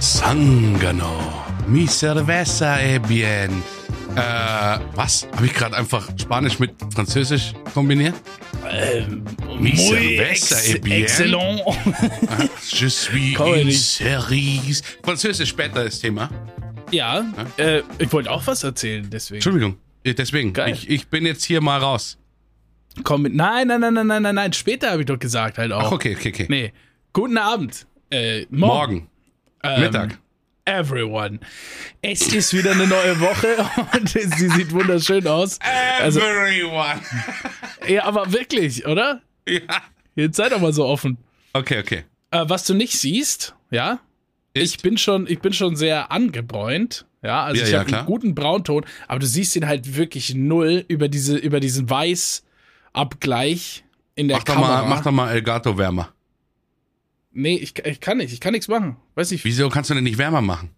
Sangano. Mi cerveza e bien. Äh, was? Habe ich gerade einfach Spanisch mit Französisch kombiniert? Ähm, Mi cerveza ex e bien. excellent. Je suis une cerise. Französisch später das Thema. Ja, äh, ich wollte auch was erzählen, deswegen. Entschuldigung. Ja, Deswegen, Geil. ich, ich bin jetzt hier mal raus. Komm mit. Nein, nein, nein, nein, nein, nein, nein. Später habe ich doch gesagt halt auch. Ach, okay, okay, okay. Nee. Guten Abend. Äh, morgen. Morgen. Ähm, Mittag. Everyone. Es ist wieder eine neue Woche und sie sieht wunderschön aus. Also, Everyone. ja, aber wirklich, oder? ja. Jetzt sei doch mal so offen. Okay, okay. Äh, was du nicht siehst, ja, Ist- ich bin schon, ich bin schon sehr angebräunt. Ja, also Ja, ich ja, habe einen guten Braunton, aber du siehst ihn halt wirklich null über diese, über diesen Weißabgleich in der Mach doch, Kamera. mal, mach doch mal Elgato wärmer. Nee, ich, ich kann nicht, ich kann nichts machen. Weiß nicht. Wieso kannst du denn nicht wärmer machen?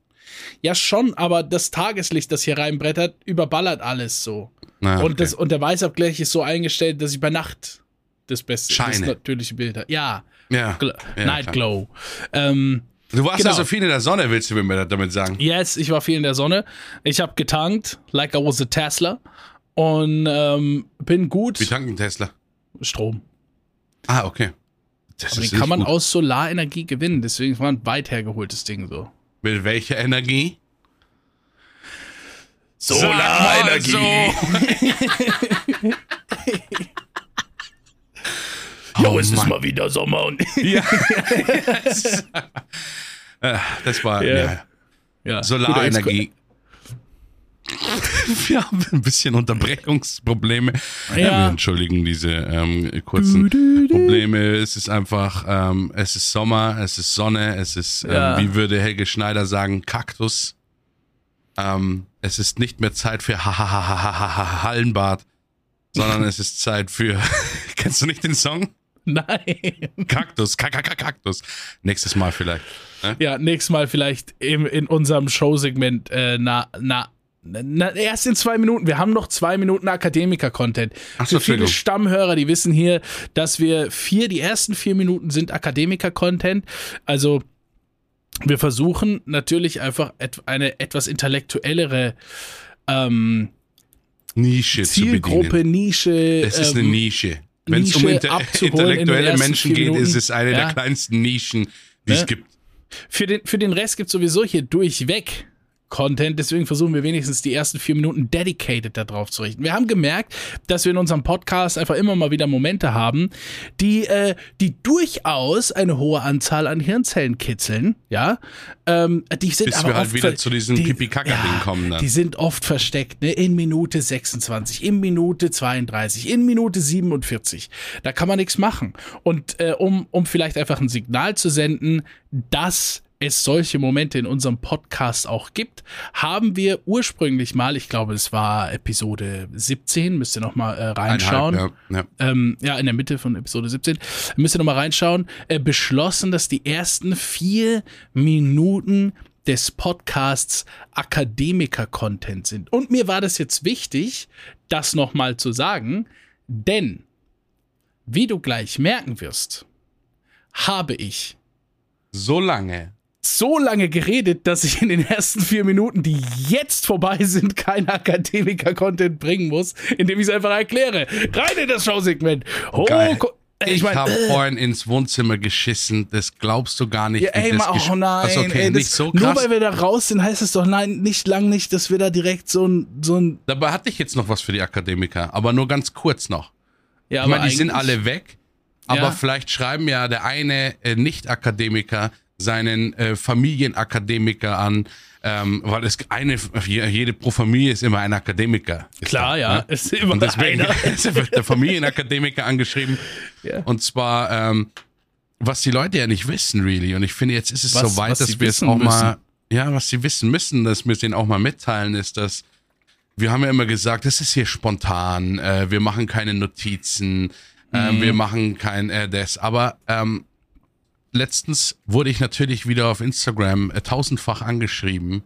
Ja, schon, aber das Tageslicht, das hier reinbrettert, überballert alles so. Und, Ah, okay. das, und der Weißabgleich ist so eingestellt, dass ich bei Nacht das beste, das Scheine. natürliche Bild habe. Ja, ja. Gl Ja, Night. Glow. Ähm, Du warst Genau. also viel in der Sonne, willst du mir damit sagen? Yes, ich war viel in der Sonne. Ich habe getankt, like I was a Tesla. Und ähm, bin gut. Wie tanken Tesla? Strom. Ah, okay. Das Aber ist den kann man gut. aus Solarenergie gewinnen. Deswegen war ein weit hergeholtes Ding so. Mit welcher Energie? Solarenergie. oh, es ist Mann. mal wieder Sommer und. Ja. Das war Ja. ja. ja, Solarenergie. Wir haben ein bisschen Unterbrechungsprobleme. Ja. Ja. wir entschuldigen diese ähm, kurzen Probleme. Es ist einfach, ähm, es ist Sommer, es ist Sonne, es ist, ähm, Ja. wie würde Helge Schneider sagen, Kaktus. Ähm, es ist nicht mehr Zeit für ha Hallenbad, sondern es ist Zeit für. Kennst du nicht den Song? Nein. Kaktus, Kaktus. Nächstes Mal vielleicht. Ne? Ja, nächstes Mal vielleicht im, in unserem Showsegment äh, na, na, na, erst in zwei Minuten. Wir haben noch zwei Minuten Akademiker-Content. Ach so, Für viele. Stammhörer, die wissen hier, dass wir vier, die ersten vier Minuten sind Akademiker-Content. Also wir versuchen natürlich einfach eine etwas intellektuellere ähm, Nische zu Zielgruppe, bedienen. Nische. Es ist ähm, eine Nische. Wenn es um inter in intellektuelle ersten Menschen geht, Minuten. ist es eine Ja. der kleinsten Nischen, die es Ne? gibt. Für den, für den Rest gibt es sowieso hier durchweg Content, deswegen versuchen wir wenigstens die ersten vier Minuten dedicated darauf zu richten. Wir haben gemerkt, dass wir in unserem Podcast einfach immer mal wieder Momente haben, die, äh, die durchaus eine hohe Anzahl an Hirnzellen kitzeln, ja. Ähm, die sind Bis aber wir halt oft wieder zu diesem die- Pipi-Kaka-Ding kommen dann. Die sind oft versteckt, ne? In Minute 26, in Minute 32, in Minute 47. Da kann man nichts machen. Und äh, um, um vielleicht einfach ein Signal zu senden, dass es solche Momente in unserem Podcast auch gibt, haben wir ursprünglich mal, ich glaube, es war Episode 17, müsst ihr noch mal äh, reinschauen Einhalb, ja, ja. ähm, ja, in der Mitte von Episode 17, müsst ihr nochmal reinschauen, äh, beschlossen, dass die ersten vier Minuten des Podcasts Akademiker-Content sind. Und mir war das jetzt wichtig, das nochmal zu sagen, denn, wie du gleich merken wirst, habe ich So lange. So lange geredet, dass ich in den ersten vier Minuten, die jetzt vorbei sind, kein Akademiker-Content bringen muss, indem ich es einfach erkläre. Rein in das Showsegment. Oh, ko- Ich, ich meine, habe äh, vorhin ins Wohnzimmer geschissen. Das glaubst du gar nicht. ja, ey, das oh nein, Ach so, okay, ey, das, nicht so nur krass. weil wir da raus sind, heißt es doch nein, nicht lang nicht, dass wir da direkt so ein, so ein, Dabei hatte ich jetzt noch was für die Akademiker, aber nur ganz kurz noch. ja, Ich meine, die sind alle weg, aber Ja. vielleicht schreiben ja der eine äh, Nicht-Akademiker seinen äh, Familienakademiker an, ähm, weil es eine, jede pro Familie ist immer ein Akademiker. Ist Klar, da, ja, ne? ist immer Und deswegen einer. wird der Familienakademiker angeschrieben. Ja. Und zwar, ähm, was die Leute ja nicht wissen, really. Und ich finde, jetzt ist es Was- so weit, dass wir es auch mal, müssen. ja, was sie wissen müssen, dass wir es denen auch mal mitteilen, ist, dass wir haben ja immer gesagt, das ist hier spontan, äh, wir machen keine Notizen, äh, Mhm. wir machen kein äh, das. Aber ähm, letztens wurde ich natürlich wieder auf Instagram äh, tausendfach angeschrieben,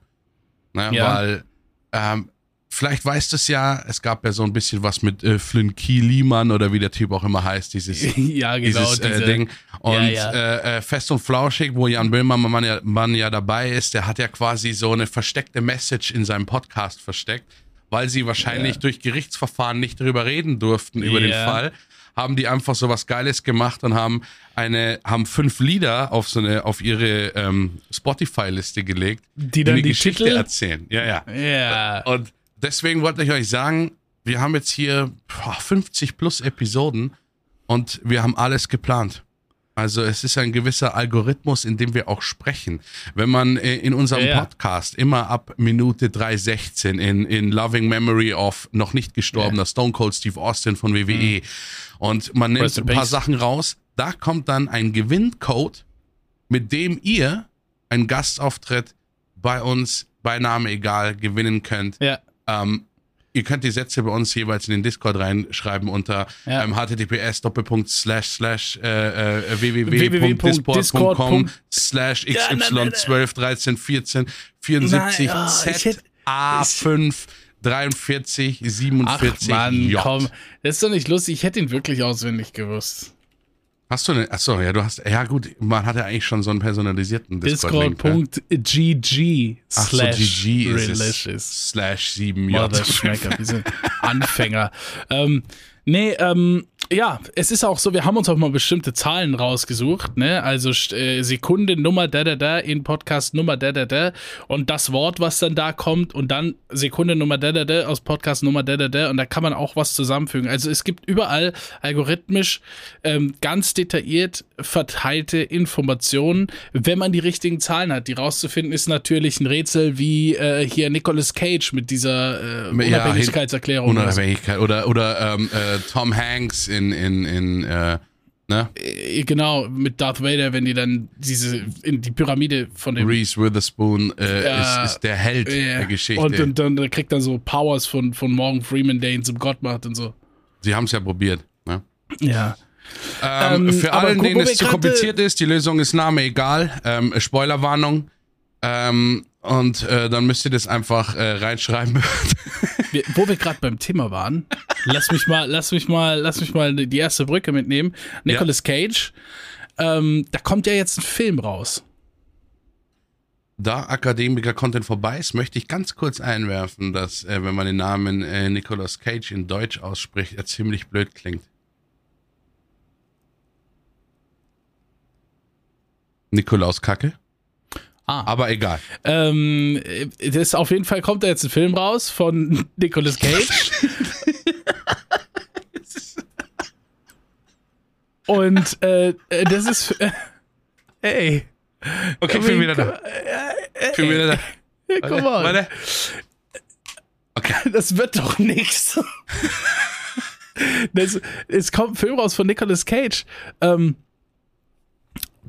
ne, Ja. weil ähm, vielleicht weißt du es ja, es gab ja so ein bisschen was mit äh, Flynn Kielimann oder wie der Typ auch immer heißt, dieses, ja, genau, dieses äh, diese- Ding. Und Ja, ja. Äh, äh, Fest und Flauschig, wo Jan Böhmermann ja, Mann ja dabei ist, der hat ja quasi so eine versteckte Message in seinem Podcast versteckt, weil sie wahrscheinlich durch Gerichtsverfahren nicht drüber reden durften über den. Fall. Haben die einfach so was Geiles gemacht und haben eine, haben fünf Lieder auf so eine, auf ihre ähm, Spotify-Liste gelegt, Die dann eine die Geschichte Titel- erzählen. Ja, ja. Ja. Und deswegen wollte ich euch sagen, wir haben jetzt hier boah, 50 plus Episoden und wir haben alles geplant. Also es ist ein gewisser Algorithmus, in dem wir auch sprechen. Wenn man äh, in unserem Ja, ja. Podcast immer ab Minute 3.16 in, in Loving Memory of noch nicht gestorbener Stone Cold Steve Austin von WWE und man nimmt ein paar. Sachen raus, da kommt dann ein Gewinncode, mit dem ihr einen Gastauftritt bei uns, bei Name egal, gewinnen könnt. Ja. Ähm, ihr könnt die Sätze bei uns jeweils in den Discord reinschreiben unter Ja. ähm, https doppelpunkt slash slash äh, äh, www.discord.com slash nein, nein. xy12 13 14 74 Nein, oh, ich z hätte- a5 43 Ach 47 Mann, j. komm. Das ist doch nicht lustig. Ich hätte ihn wirklich auswendig gewusst. Hast du eine? Achso, ja, du hast. Ja, gut, man hat ja eigentlich schon so einen personalisierten Discord-Link. ne? Discord.gg so, slash GG ist relicious. Slash 7 j. Motherschmecker, wir sind Anfänger. ähm, nee, ähm, ja, es ist auch so, wir haben uns auch mal bestimmte Zahlen rausgesucht, ne? Also äh, Sekunde Nummer da da da in Podcast Nummer da da da und das Wort, was dann da kommt und dann Sekunde Nummer da da da aus Podcast Nummer da da da und da kann man auch was zusammenfügen. Also es gibt überall algorithmisch ähm, ganz detailliert verteilte Informationen, wenn man die richtigen Zahlen hat. Die rauszufinden ist natürlich ein Rätsel wie äh, hier Nicolas Cage mit dieser äh, Unabhängigkeitserklärung. oder so. Unabhängigkeit. Oder, oder ähm, äh, Tom Hanks in, in, in äh, ne? Äh, Genau, mit Darth Vader, wenn die dann diese in die Pyramide von dem Reese Witherspoon äh, Ja, ist, ist der Held Ja. der Geschichte. Und, und dann kriegt dann so Powers von, von Morgan Freeman, der ihn zum Gott macht und so. Sie haben es ja probiert. Ne? Ja. Ähm, Ähm, für wo- denen es zu kompliziert ist, die Lösung ist Name egal. Ähm, Spoilerwarnung. Ähm, und äh, dann müsst ihr das einfach äh, reinschreiben. Wir, wo wir gerade beim Thema waren, lass mich mal, lass mich mal, lass mich mal die erste Brücke mitnehmen. Nicolas Cage, ähm, da kommt ja jetzt ein Film raus. da Akademiker-Content vorbei ist, möchte ich ganz kurz einwerfen, dass, äh, wenn man den Namen äh, Nicolas Cage in Deutsch ausspricht, er ziemlich blöd klingt. Nikolaus Kacke. Ah. Aber egal. Ähm, das auf jeden Fall kommt da jetzt ein Film raus von Nicolas Cage. Und äh, äh, das ist. Äh, ey. Okay, ich bin wieder da. Ich bin wieder da. Come on. Warte. Okay. Das wird doch nix. Das, es kommt ein Film raus von Nicolas Cage. Ähm,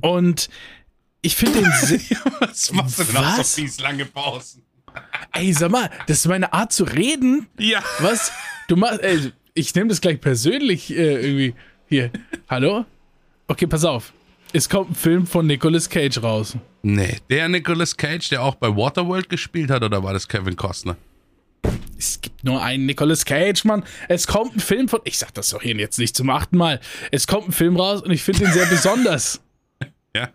und ich finde den. se- Was machst du denn auch Was? so fies lange Pausen? Ey, sag mal, das ist meine Art zu reden. Ja. Was? Du machst. Ey, ich nehme das gleich persönlich äh, irgendwie. Hier. Hallo? Okay, pass auf. Es kommt ein Film von Nicolas Cage raus. Nee, der Nicolas Cage, der auch bei Waterworld gespielt hat, oder war das Kevin Costner? Es gibt nur einen Nicolas Cage, Mann. Es kommt ein Film von. Ich sag das doch hier jetzt nicht zum achten Mal. Es kommt ein Film raus und ich finde den sehr besonders. Ja.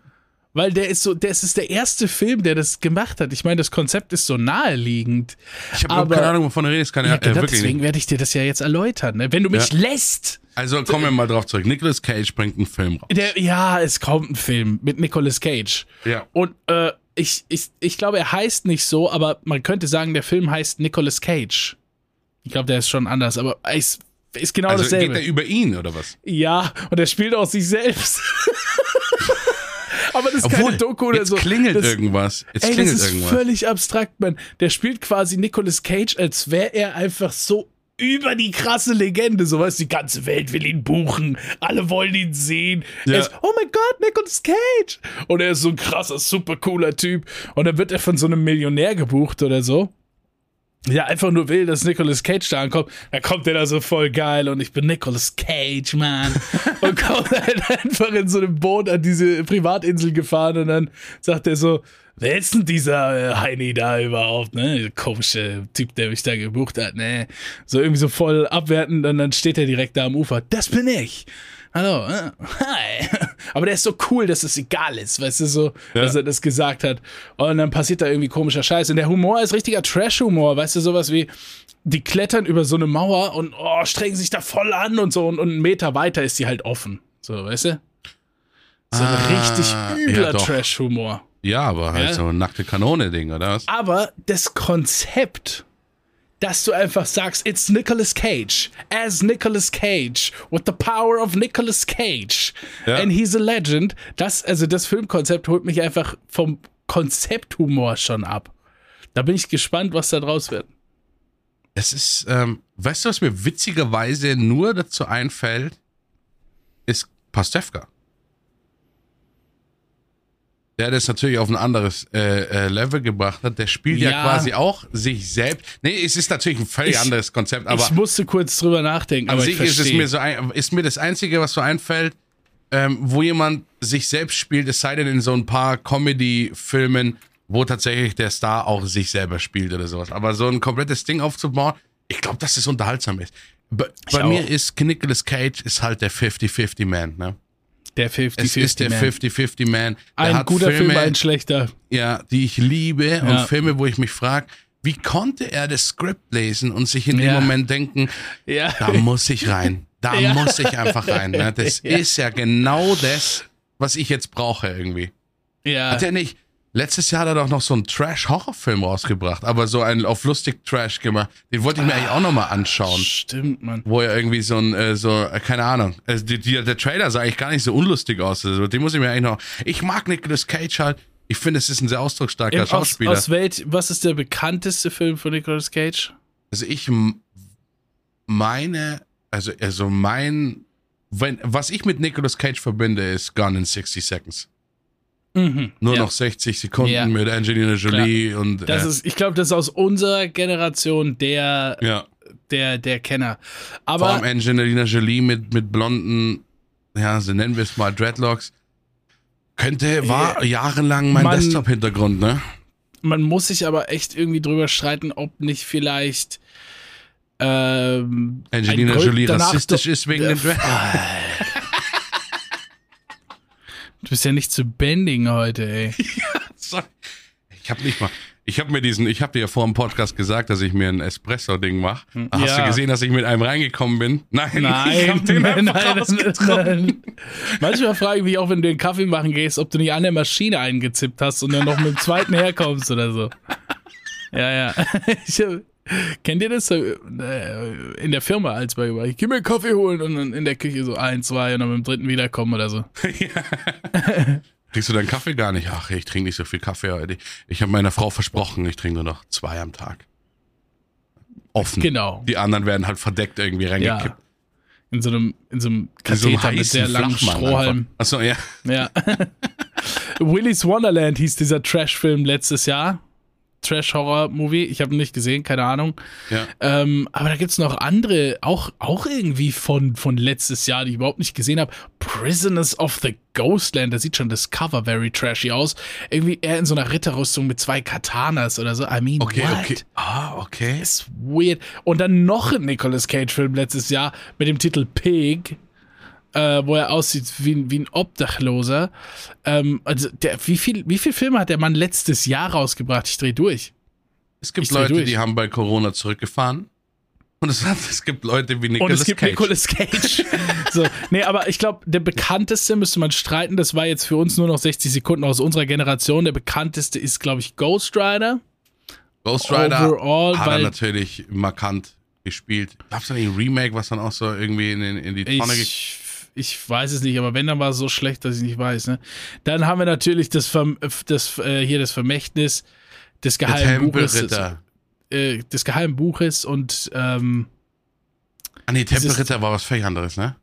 Weil der ist so, das ist der erste Film, der das gemacht hat. Ich meine, das Konzept ist so naheliegend. Ich habe Aber- keine Ahnung, wovon du redest. Kann Ja, äh, genau, deswegen werde ich dir das ja jetzt erläutern. Ne? Wenn du mich Ja. lässt. Also kommen wir mal drauf zurück. Nicolas Cage bringt einen Film raus. Der, ja, es kommt ein Film mit Nicolas Cage. Ja. Und äh, ich, ich, ich glaube, er heißt nicht so, aber man könnte sagen, der Film heißt Nicolas Cage. Ich glaube, der ist schon anders, aber ist, ist genau Also geht dasselbe. er über ihn, oder was? Ja, und er spielt auch sich selbst. Aber das ist keine Doku oder jetzt so. klingelt das, irgendwas. Jetzt Ey, das klingelt ist irgendwas. völlig abstrakt, man. Der spielt quasi Nicolas Cage, als wäre er einfach so über die krasse Legende. So was, die ganze Welt will ihn buchen. Alle wollen ihn sehen. Ja. Er ist, oh mein Gott, Nicolas Cage. Und er ist so ein krasser, super cooler Typ. Und dann wird er von so einem Millionär gebucht oder so. Ja, einfach nur will, dass Nicolas Cage da ankommt, dann kommt der da so voll geil und ich bin Nicolas Cage, man. und kommt halt einfach in so einem Boot an diese Privatinsel gefahren und dann sagt er so, wer ist denn dieser äh, Heini da überhaupt, ne? Der komische Typ, der mich da gebucht hat, ne? So irgendwie so voll abwertend und dann steht er direkt da am Ufer. Das bin ich. Hallo, äh, hi. Aber der ist so cool, dass es egal ist, weißt du, so, Ja. dass er das gesagt hat. Und dann passiert da irgendwie komischer Scheiß. Und der Humor ist richtiger Trash-Humor, weißt du, sowas wie, die klettern über so eine Mauer und oh, strengen sich da voll an und so und, und einen Meter weiter ist die halt offen. So, weißt du? So ein Ah, richtig ja, übler doch. Trash-Humor. Ja, aber halt Ja. so ein nackte Kanone-Ding, oder was? Aber das Konzept, dass du einfach sagst, it's Nicolas Cage, as Nicolas Cage, with the power of Nicolas Cage, Ja. and he's a legend, das, also das Filmkonzept holt mich einfach vom Konzepthumor schon ab. Da bin ich gespannt, was da draus wird. Es ist, ähm, weißt du, was mir witzigerweise nur dazu einfällt, ist Pastewka. Der das natürlich auf ein anderes äh, äh, Level gebracht hat. Der spielt ja. Ja. quasi auch sich selbst. Nee, es ist natürlich ein völlig Ich- anderes Konzept, aber ich musste kurz drüber nachdenken, an aber ich sich ist es mir so ein, ist mir das Einzige, was so einfällt, ähm, wo jemand sich selbst spielt, es sei denn in so ein paar Comedy-Filmen, wo tatsächlich der Star auch sich selber spielt oder sowas. Aber so ein komplettes Ding aufzubauen, ich glaube, dass es unterhaltsam ist. Bei, bei mir ist Nicolas Cage ist halt der 50-50 Man, ne? Der 50 Es ist der 50-50 Man. Der Ein guter Filme, Film, ein schlechter. ja, die ich liebe Ja. und Filme, wo ich mich frage, wie konnte er das Skript lesen und sich in dem Ja. Moment denken, Ja. da muss ich rein. Da Ja. muss ich einfach rein. Ne? Das ist ja genau das, was ich jetzt brauche irgendwie. ja. Hat er nicht? Letztes Jahr hat er doch noch so einen Trash-Horrorfilm rausgebracht, aber so einen auf lustig Trash gemacht. Den wollte ich mir eigentlich auch nochmal anschauen. Stimmt, Mann. Wo er irgendwie so ein, äh, so, äh, keine Ahnung. Also die, die, der Trailer sah eigentlich gar nicht so unlustig aus. Also den muss ich mir eigentlich noch. Ich mag Nicolas Cage halt. Ich finde, es ist ein sehr ausdrucksstarker Im, aus, Schauspieler. aus Welt, was ist der bekannteste Film von Nicolas Cage? Also ich meine, also, also mein, wenn, was ich mit Nicolas Cage verbinde, ist Gone in 60 Seconds. Mhm. Nur ja. noch 60 Sekunden Ja. mit Angelina Jolie und Das äh, ist, ich glaube, das ist aus unserer Generation der, ja, der, der Kenner. vor allem Aber Angelina Jolie mit, mit blonden, ja, so nennen wir es mal Dreadlocks. Könnte, war jahrelang mein Desktop-Hintergrund, ne? man muss sich aber echt irgendwie drüber streiten, ob nicht vielleicht ähm, Angelina Jolie rassistisch ist wegen den Dreadlocks. Du bist ja nicht zu bending heute, ey. Sorry. Ich habe nicht mal. Ich habe mir diesen, ich habe dir ja vor dem Podcast gesagt, dass ich mir ein Espresso-Ding mache. Hast Ja. du gesehen, dass ich mit einem reingekommen bin? Nein, ich Nein, hab den nein, einfach nein, nein. Manchmal frage ich mich auch, wenn du den Kaffee machen gehst, ob du nicht an der Maschine eingezippt hast und dann noch mit dem zweiten herkommst oder so. Ja, ja. Ich, kennt ihr das äh, in der Firma als bei ich geh mir einen Kaffee holen und dann in der Küche so ein, zwei und dann mit dem dritten wiederkommen oder so. Trinkst du deinen Kaffee gar nicht? Ach, ich trinke nicht so viel Kaffee heute. Ich habe meiner Frau versprochen, ich trinke nur noch zwei am Tag. Offen. Genau. Die anderen werden halt verdeckt irgendwie reingekippt. Ja. In so einem, in so einem In so einem Katheter mit sehr langen Flachmann Strohhalm. Achso, ja. Ja. Willy's Wonderland hieß dieser Trash-Film letztes Jahr. Trash-Horror-Movie. Ich habe ihn nicht gesehen, keine Ahnung. ja. Ähm, aber da gibt's noch andere, auch, auch irgendwie von, von letztes Jahr, die ich überhaupt nicht gesehen habe. Prisoners of the Ghostland, da sieht schon das Cover very trashy aus. Irgendwie eher in so einer Ritterrüstung mit zwei Katanas oder so. I mean, Okay, what? okay. Ah, okay. Ist weird. Und dann noch ein Nicolas Cage-Film letztes Jahr mit dem Titel Pig, äh, wo er aussieht wie, ein- wie ein Obdachloser. Ähm, also der, wie viel, wie viel Filme hat der Mann letztes Jahr rausgebracht? Ich dreh durch. Es gibt Leute, durch. die haben bei Corona zurückgefahren. Und es, hat, es gibt Leute wie Nicolas Und es gibt Cage. Nicolas Cage. so, nee, aber ich glaube, der bekannteste müsste man streiten. Das war jetzt für uns nur noch 60 Sekunden aus unserer Generation. Der bekannteste ist, glaube ich, Ghost Rider. Ghost Rider Overall, hat er natürlich markant gespielt. Gab es da nicht ein Remake, was dann auch so irgendwie in, in, die Tonne? Ich, ich weiß es nicht, aber wenn, dann war es so schlecht, dass ich nicht weiß. Ne? Dann haben wir natürlich das, Verm das äh, hier das Vermächtnis des geheimen Buches, äh, des geheimen Buches und ähm, Ah nee, Tempelritter war was völlig anderes, ne?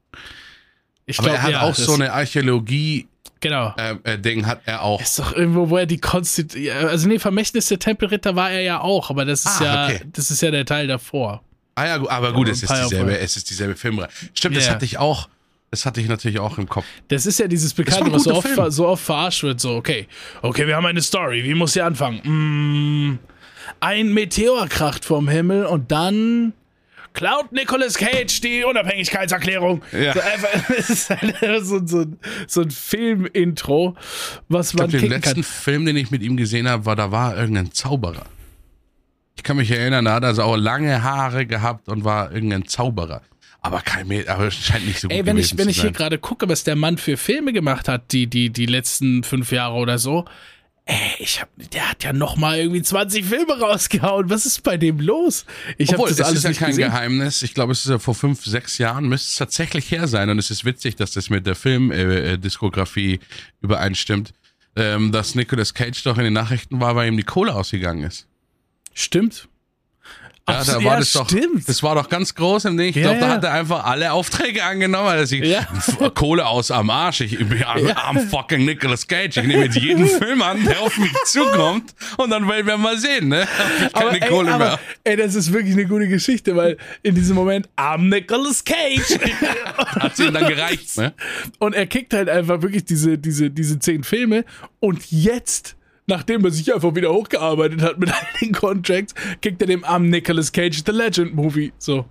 Ich Aber glaub, er hat ja, auch das- so eine Archäologie-Ding, Genau. äh, Ding hat er auch. Ist doch irgendwo, wo er die Konstit also nee, Vermächtnis der Tempelritter war er ja auch, aber das ist Ah, ja, okay. das ist ja der Teil davor. Ah ja, aber gut, Ja, es ist dieselbe, es ist dieselbe Filmreihe. Stimmt, das Ja. hatte ich auch, das hatte ich natürlich auch im Kopf. Das ist ja dieses Bekannte, was so oft, so oft verarscht wird. So, okay, okay, wir haben eine Story. Wie muss sie anfangen? Mm, ein Meteor kracht vom Himmel und dann klaut Nicolas Cage die Unabhängigkeitserklärung. Ja. So einfach, es ist halt so, so, so ein Film-Intro, was Ich man glaube, den letzten kann. Film, den ich mit ihm gesehen habe, war, da war irgendein Zauberer. Ich kann mich erinnern, da hat er also auch lange Haare gehabt und war irgendein Zauberer. Aber kein Mädchen, aber es scheint nicht so gut Ey, wenn ich, wenn ich hier gerade gucke, was der Mann für Filme gemacht hat, die, die, die letzten fünf Jahre oder so, ey, ich hab, der hat ja noch mal irgendwie 20 Filme rausgehauen. Was ist bei dem los? Ich habe Obwohl, das das alles ist ja nicht kein gesehen. Geheimnis. Ich glaube, es ist ja vor fünf, sechs Jahren, müsste es tatsächlich her sein. Und es ist witzig, dass das mit der Filmdiskografie übereinstimmt, ähm, dass Nicolas Cage doch in den Nachrichten war, weil ihm die Kohle ausgegangen ist. Stimmt. Ja, da war ja, das doch, stimmt. das war doch ganz groß im Ding. Ich Ja, glaube, da hat er einfach alle Aufträge angenommen, sich Ja. F- Kohle aus am Arsch. Ich bin am, fucking Nicolas Cage. Ich nehme jetzt jeden Film an, der auf mich zukommt und dann werden wir mal sehen, ne? Ich keine ey, Kohle aber, mehr. ey, das ist wirklich eine gute Geschichte, weil in diesem Moment, am Nicolas Cage. Hat sie ihm dann gereicht, ne? Und er kickt halt einfach wirklich diese, diese, diese zehn Filme. Und jetzt, nachdem er sich einfach wieder hochgearbeitet hat mit all den Contracts, kickt er dem armen Nicolas Cage The Legend Movie. So.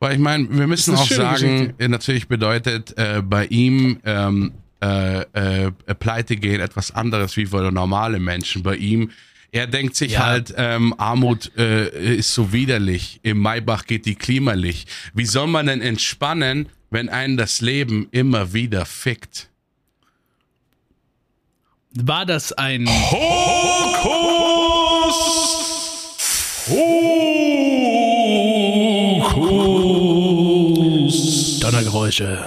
Weil ich meine, wir müssen auch sagen, Geschichte. äh, natürlich bedeutet äh, bei ihm ähm, äh, äh, Pleite gehen etwas anderes wie für normale Menschen. Bei ihm, er denkt sich Ja. halt, ähm, Armut äh, ist so widerlich. Im Maybach geht die Klimalicht. Wie soll man denn entspannen, wenn einen das Leben immer wieder fickt? War das ein. Donnergeräusche.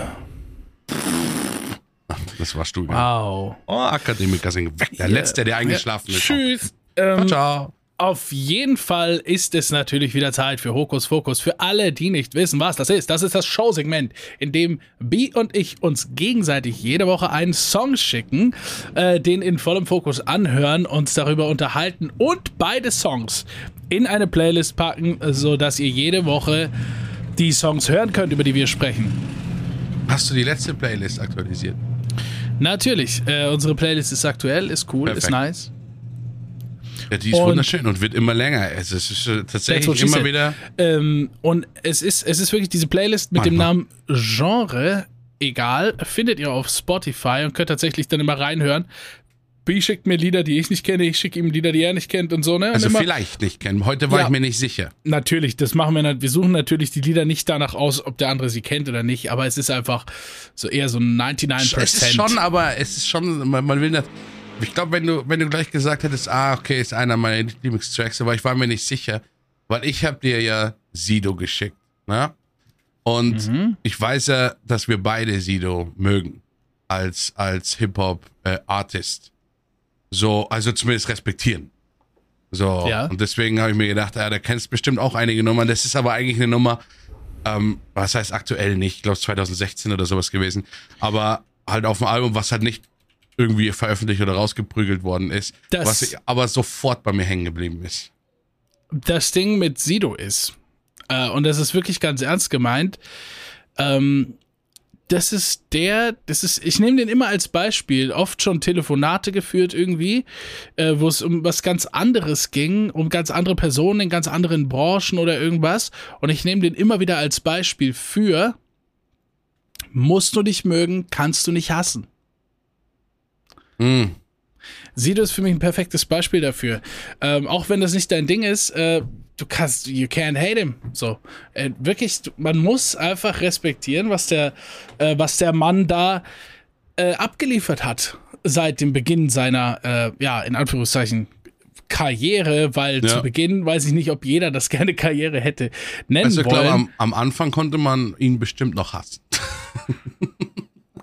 Das war Studium. Wow. Oh, Akademiker sind weg. Der Letzte, der eingeschlafen ist. Tschüss. Ciao, Ähm, ciao. Auf jeden Fall ist es natürlich wieder Zeit für Hokus Fokus. Für alle, die nicht wissen, was das ist. Das ist das Showsegment, in dem B und ich uns gegenseitig jede Woche einen Song schicken, äh, den in vollem Fokus anhören, uns darüber unterhalten und beide Songs in eine Playlist packen, sodass ihr jede Woche die Songs hören könnt, über die wir sprechen. Hast du die letzte Playlist aktualisiert? Natürlich, äh, unsere Playlist ist aktuell, ist cool, ist Perfekt. nice. Ja, die ist Und- wunderschön und wird immer länger. Es ist äh, tatsächlich immer wieder. Ähm, und es ist, es ist wirklich diese Playlist mit dem Manchmal. Namen Genre, egal, findet ihr auf Spotify und könnt tatsächlich dann immer reinhören. B schickt mir Lieder, die ich nicht kenne, ich schicke ihm Lieder, die er nicht kennt und so, ne? Und Also immer, vielleicht nicht kennen. Heute war Ja. ich mir nicht sicher. Natürlich, das machen wir, nat- wir suchen natürlich die Lieder nicht danach aus, ob der andere sie kennt oder nicht, aber es ist einfach so eher so 99%. Es ist schon, aber es ist schon, man, man will das. Ich glaube, wenn du, wenn du gleich gesagt hättest, ah, okay, ist einer meiner Lieblingstracks, aber ich war mir nicht sicher, weil ich habe dir ja Sido geschickt, ne? Und Mhm. ich weiß ja, dass wir beide Sido mögen als als Hip Hop äh, so also zumindest respektieren. So Ja. und deswegen habe ich mir gedacht, ja, da kennst bestimmt auch einige Nummern. Das ist aber eigentlich eine Nummer, ähm, was heißt aktuell nicht, ich glaube 2016 oder sowas gewesen, aber halt auf dem Album, was halt nicht irgendwie veröffentlicht oder rausgeprügelt worden ist, Das- was aber sofort bei mir hängen geblieben ist. das Ding mit Sido ist, äh, und das ist wirklich ganz ernst gemeint, ähm, das ist der, das ist, ich nehme den immer als Beispiel, oft schon Telefonate geführt irgendwie, äh, wo es um was ganz anderes ging, um ganz andere Personen in ganz anderen Branchen oder irgendwas. Und ich nehme den immer wieder als Beispiel für, musst du dich mögen, kannst du nicht hassen. Mm. Sido ist für mich ein perfektes Beispiel dafür. Ähm, auch wenn das nicht dein Ding ist, äh, du kannst, you can't hate him. So, äh, wirklich, man muss einfach respektieren, was der, äh, was der Mann da äh, abgeliefert hat seit dem Beginn seiner, äh, ja, in Anführungszeichen Karriere, weil Ja. zu Beginn weiß ich nicht, ob jeder das gerne Karriere hätte nennen Also ich wollen. glaube, am, am Anfang konnte man ihn bestimmt noch hassen.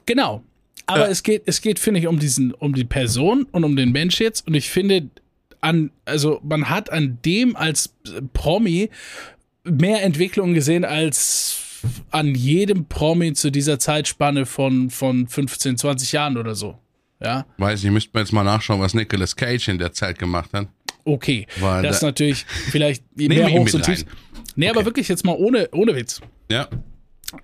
Genau. Aber Ja. es geht, es geht, finde ich, um diesen, um die Person und um den Mensch jetzt. Und ich finde, an, also man hat an dem als Promi mehr Entwicklung gesehen als an jedem Promi zu dieser Zeitspanne von, von 15, 20 Jahren oder so. Ja. Weiß ich, müsste man jetzt mal nachschauen, was Nicolas Cage in der Zeit gemacht hat. Okay. Weil das ist da- natürlich vielleicht mehr Hochs und Tiefs. Nee, aber wirklich jetzt mal ohne, ohne Witz. Ja.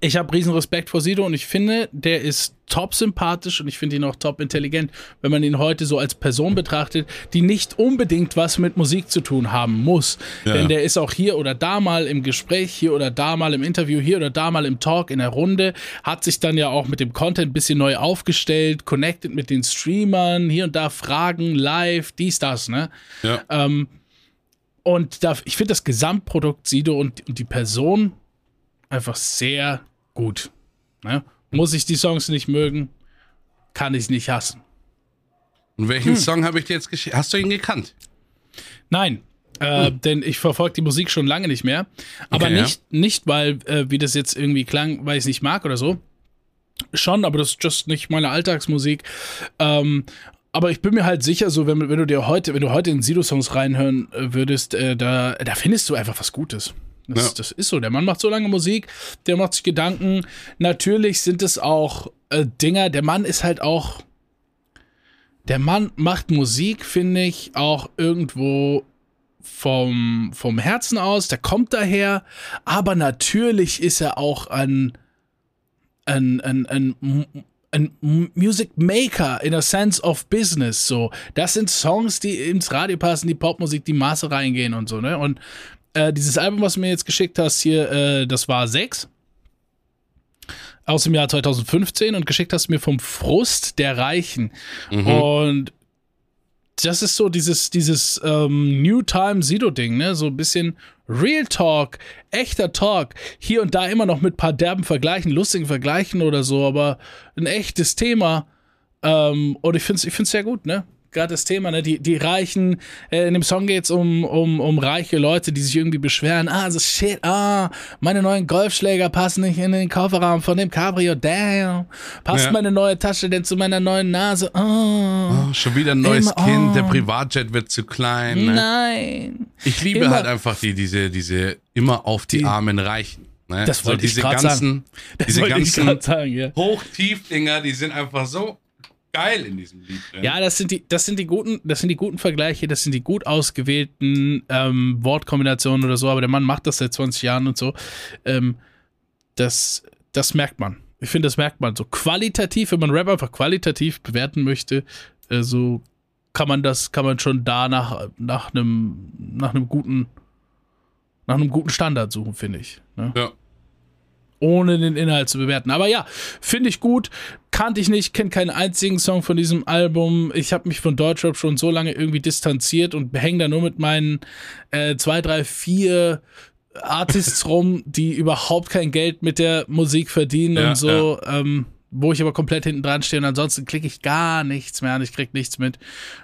Ich habe riesen Respekt vor Sido und ich finde, der ist top sympathisch und ich finde ihn auch top intelligent, wenn man ihn heute so als Person betrachtet, die nicht unbedingt was mit Musik zu tun haben muss. Ja. Denn der ist auch hier oder da mal im Gespräch, hier oder da mal im Interview, hier oder da mal im Talk, in der Runde, hat sich dann ja auch mit dem Content ein bisschen neu aufgestellt, connected mit den Streamern, hier und da Fragen, live, dies, das, ne? Ja. Ähm, und da, ich finde das Gesamtprodukt Sido und, und die Person einfach sehr gut. Ne? Muss ich die Songs nicht mögen, kann ich nicht hassen. Und welchen Song habe ich dir jetzt geschickt? Hast du ihn gekannt? Nein, äh, denn ich verfolge die Musik schon lange nicht mehr. Aber Okay, ja. nicht, nicht, weil, äh, wie das jetzt irgendwie klang, weil ich es nicht mag oder so. Schon, aber das ist just nicht meine Alltagsmusik. Ähm, aber ich bin mir halt sicher, so wenn, wenn du dir heute, wenn du heute in Sido-Songs reinhören äh, würdest, äh, da, da findest du einfach was Gutes. Das, Ja. das ist so. Der Mann macht so lange Musik, der macht sich Gedanken. Natürlich sind es auch äh, Dinger. Der Mann ist halt auch. Der Mann macht Musik, finde ich, auch irgendwo vom, vom Herzen aus. Der kommt daher. Aber natürlich ist er auch ein, ein, ein, ein, ein Music Maker in a sense of business. So, das sind Songs, die ins Radio passen, die Popmusik, die Maße reingehen und so, ne? Und äh, dieses Album, was du mir jetzt geschickt hast, hier, äh, das war sechs. Aus dem Jahr 2015 und geschickt hast du mir vom Frust der Reichen. Und das ist so dieses, dieses ähm, New Time Sido-Ding, ne? So ein bisschen Real Talk, echter Talk. Hier und da immer noch mit paar derben Vergleichen, lustigen Vergleichen oder so, aber ein echtes Thema. Ähm, und ich finde es ich find's sehr gut, ne? Gerade das Thema, ne? Die, die Reichen, äh, in dem Song geht es um, um, um reiche Leute, die sich irgendwie beschweren. Ah, so shit, ah, meine neuen Golfschläger passen nicht in den Kofferraum von dem Cabrio, damn. Passt Ja. meine neue Tasche denn zu meiner neuen Nase? Oh, Oh, schon wieder ein neues Immer- Kind, oh. der Privatjet wird zu klein. Ne? nein. Ich liebe Immer- halt einfach die, diese, diese immer auf die, Die- armen Reichen. Ne? Das wollte ich diese grad ganzen, diese ganzen sagen, ja. Hochtiefdinger, die sind einfach so geil in diesem Lied. drin. Ja, das sind die, das sind die guten, das sind die guten Vergleiche, das sind die gut ausgewählten ähm, Wortkombinationen oder so, aber der Mann macht das seit 20 Jahren und so. Ähm, das, das merkt man. Ich finde, das merkt man so qualitativ, wenn man Rap einfach qualitativ bewerten möchte, äh, so kann man das, kann man schon da nach, nach einem, nach einem guten, nach einem guten Standard suchen, finde ich. Ne? Ja. Ohne den Inhalt zu bewerten. Aber ja, finde ich gut. Kannte ich nicht, kenne keinen einzigen Song von diesem Album. Ich habe mich von Deutschrap schon so lange irgendwie distanziert und hänge da nur mit meinen äh, zwei, drei, vier Artists rum, die überhaupt kein Geld mit der Musik verdienen Ja, und so. Ähm, wo ich aber komplett hinten dran stehe und ansonsten klicke ich gar nichts mehr an, ich krieg nichts mit.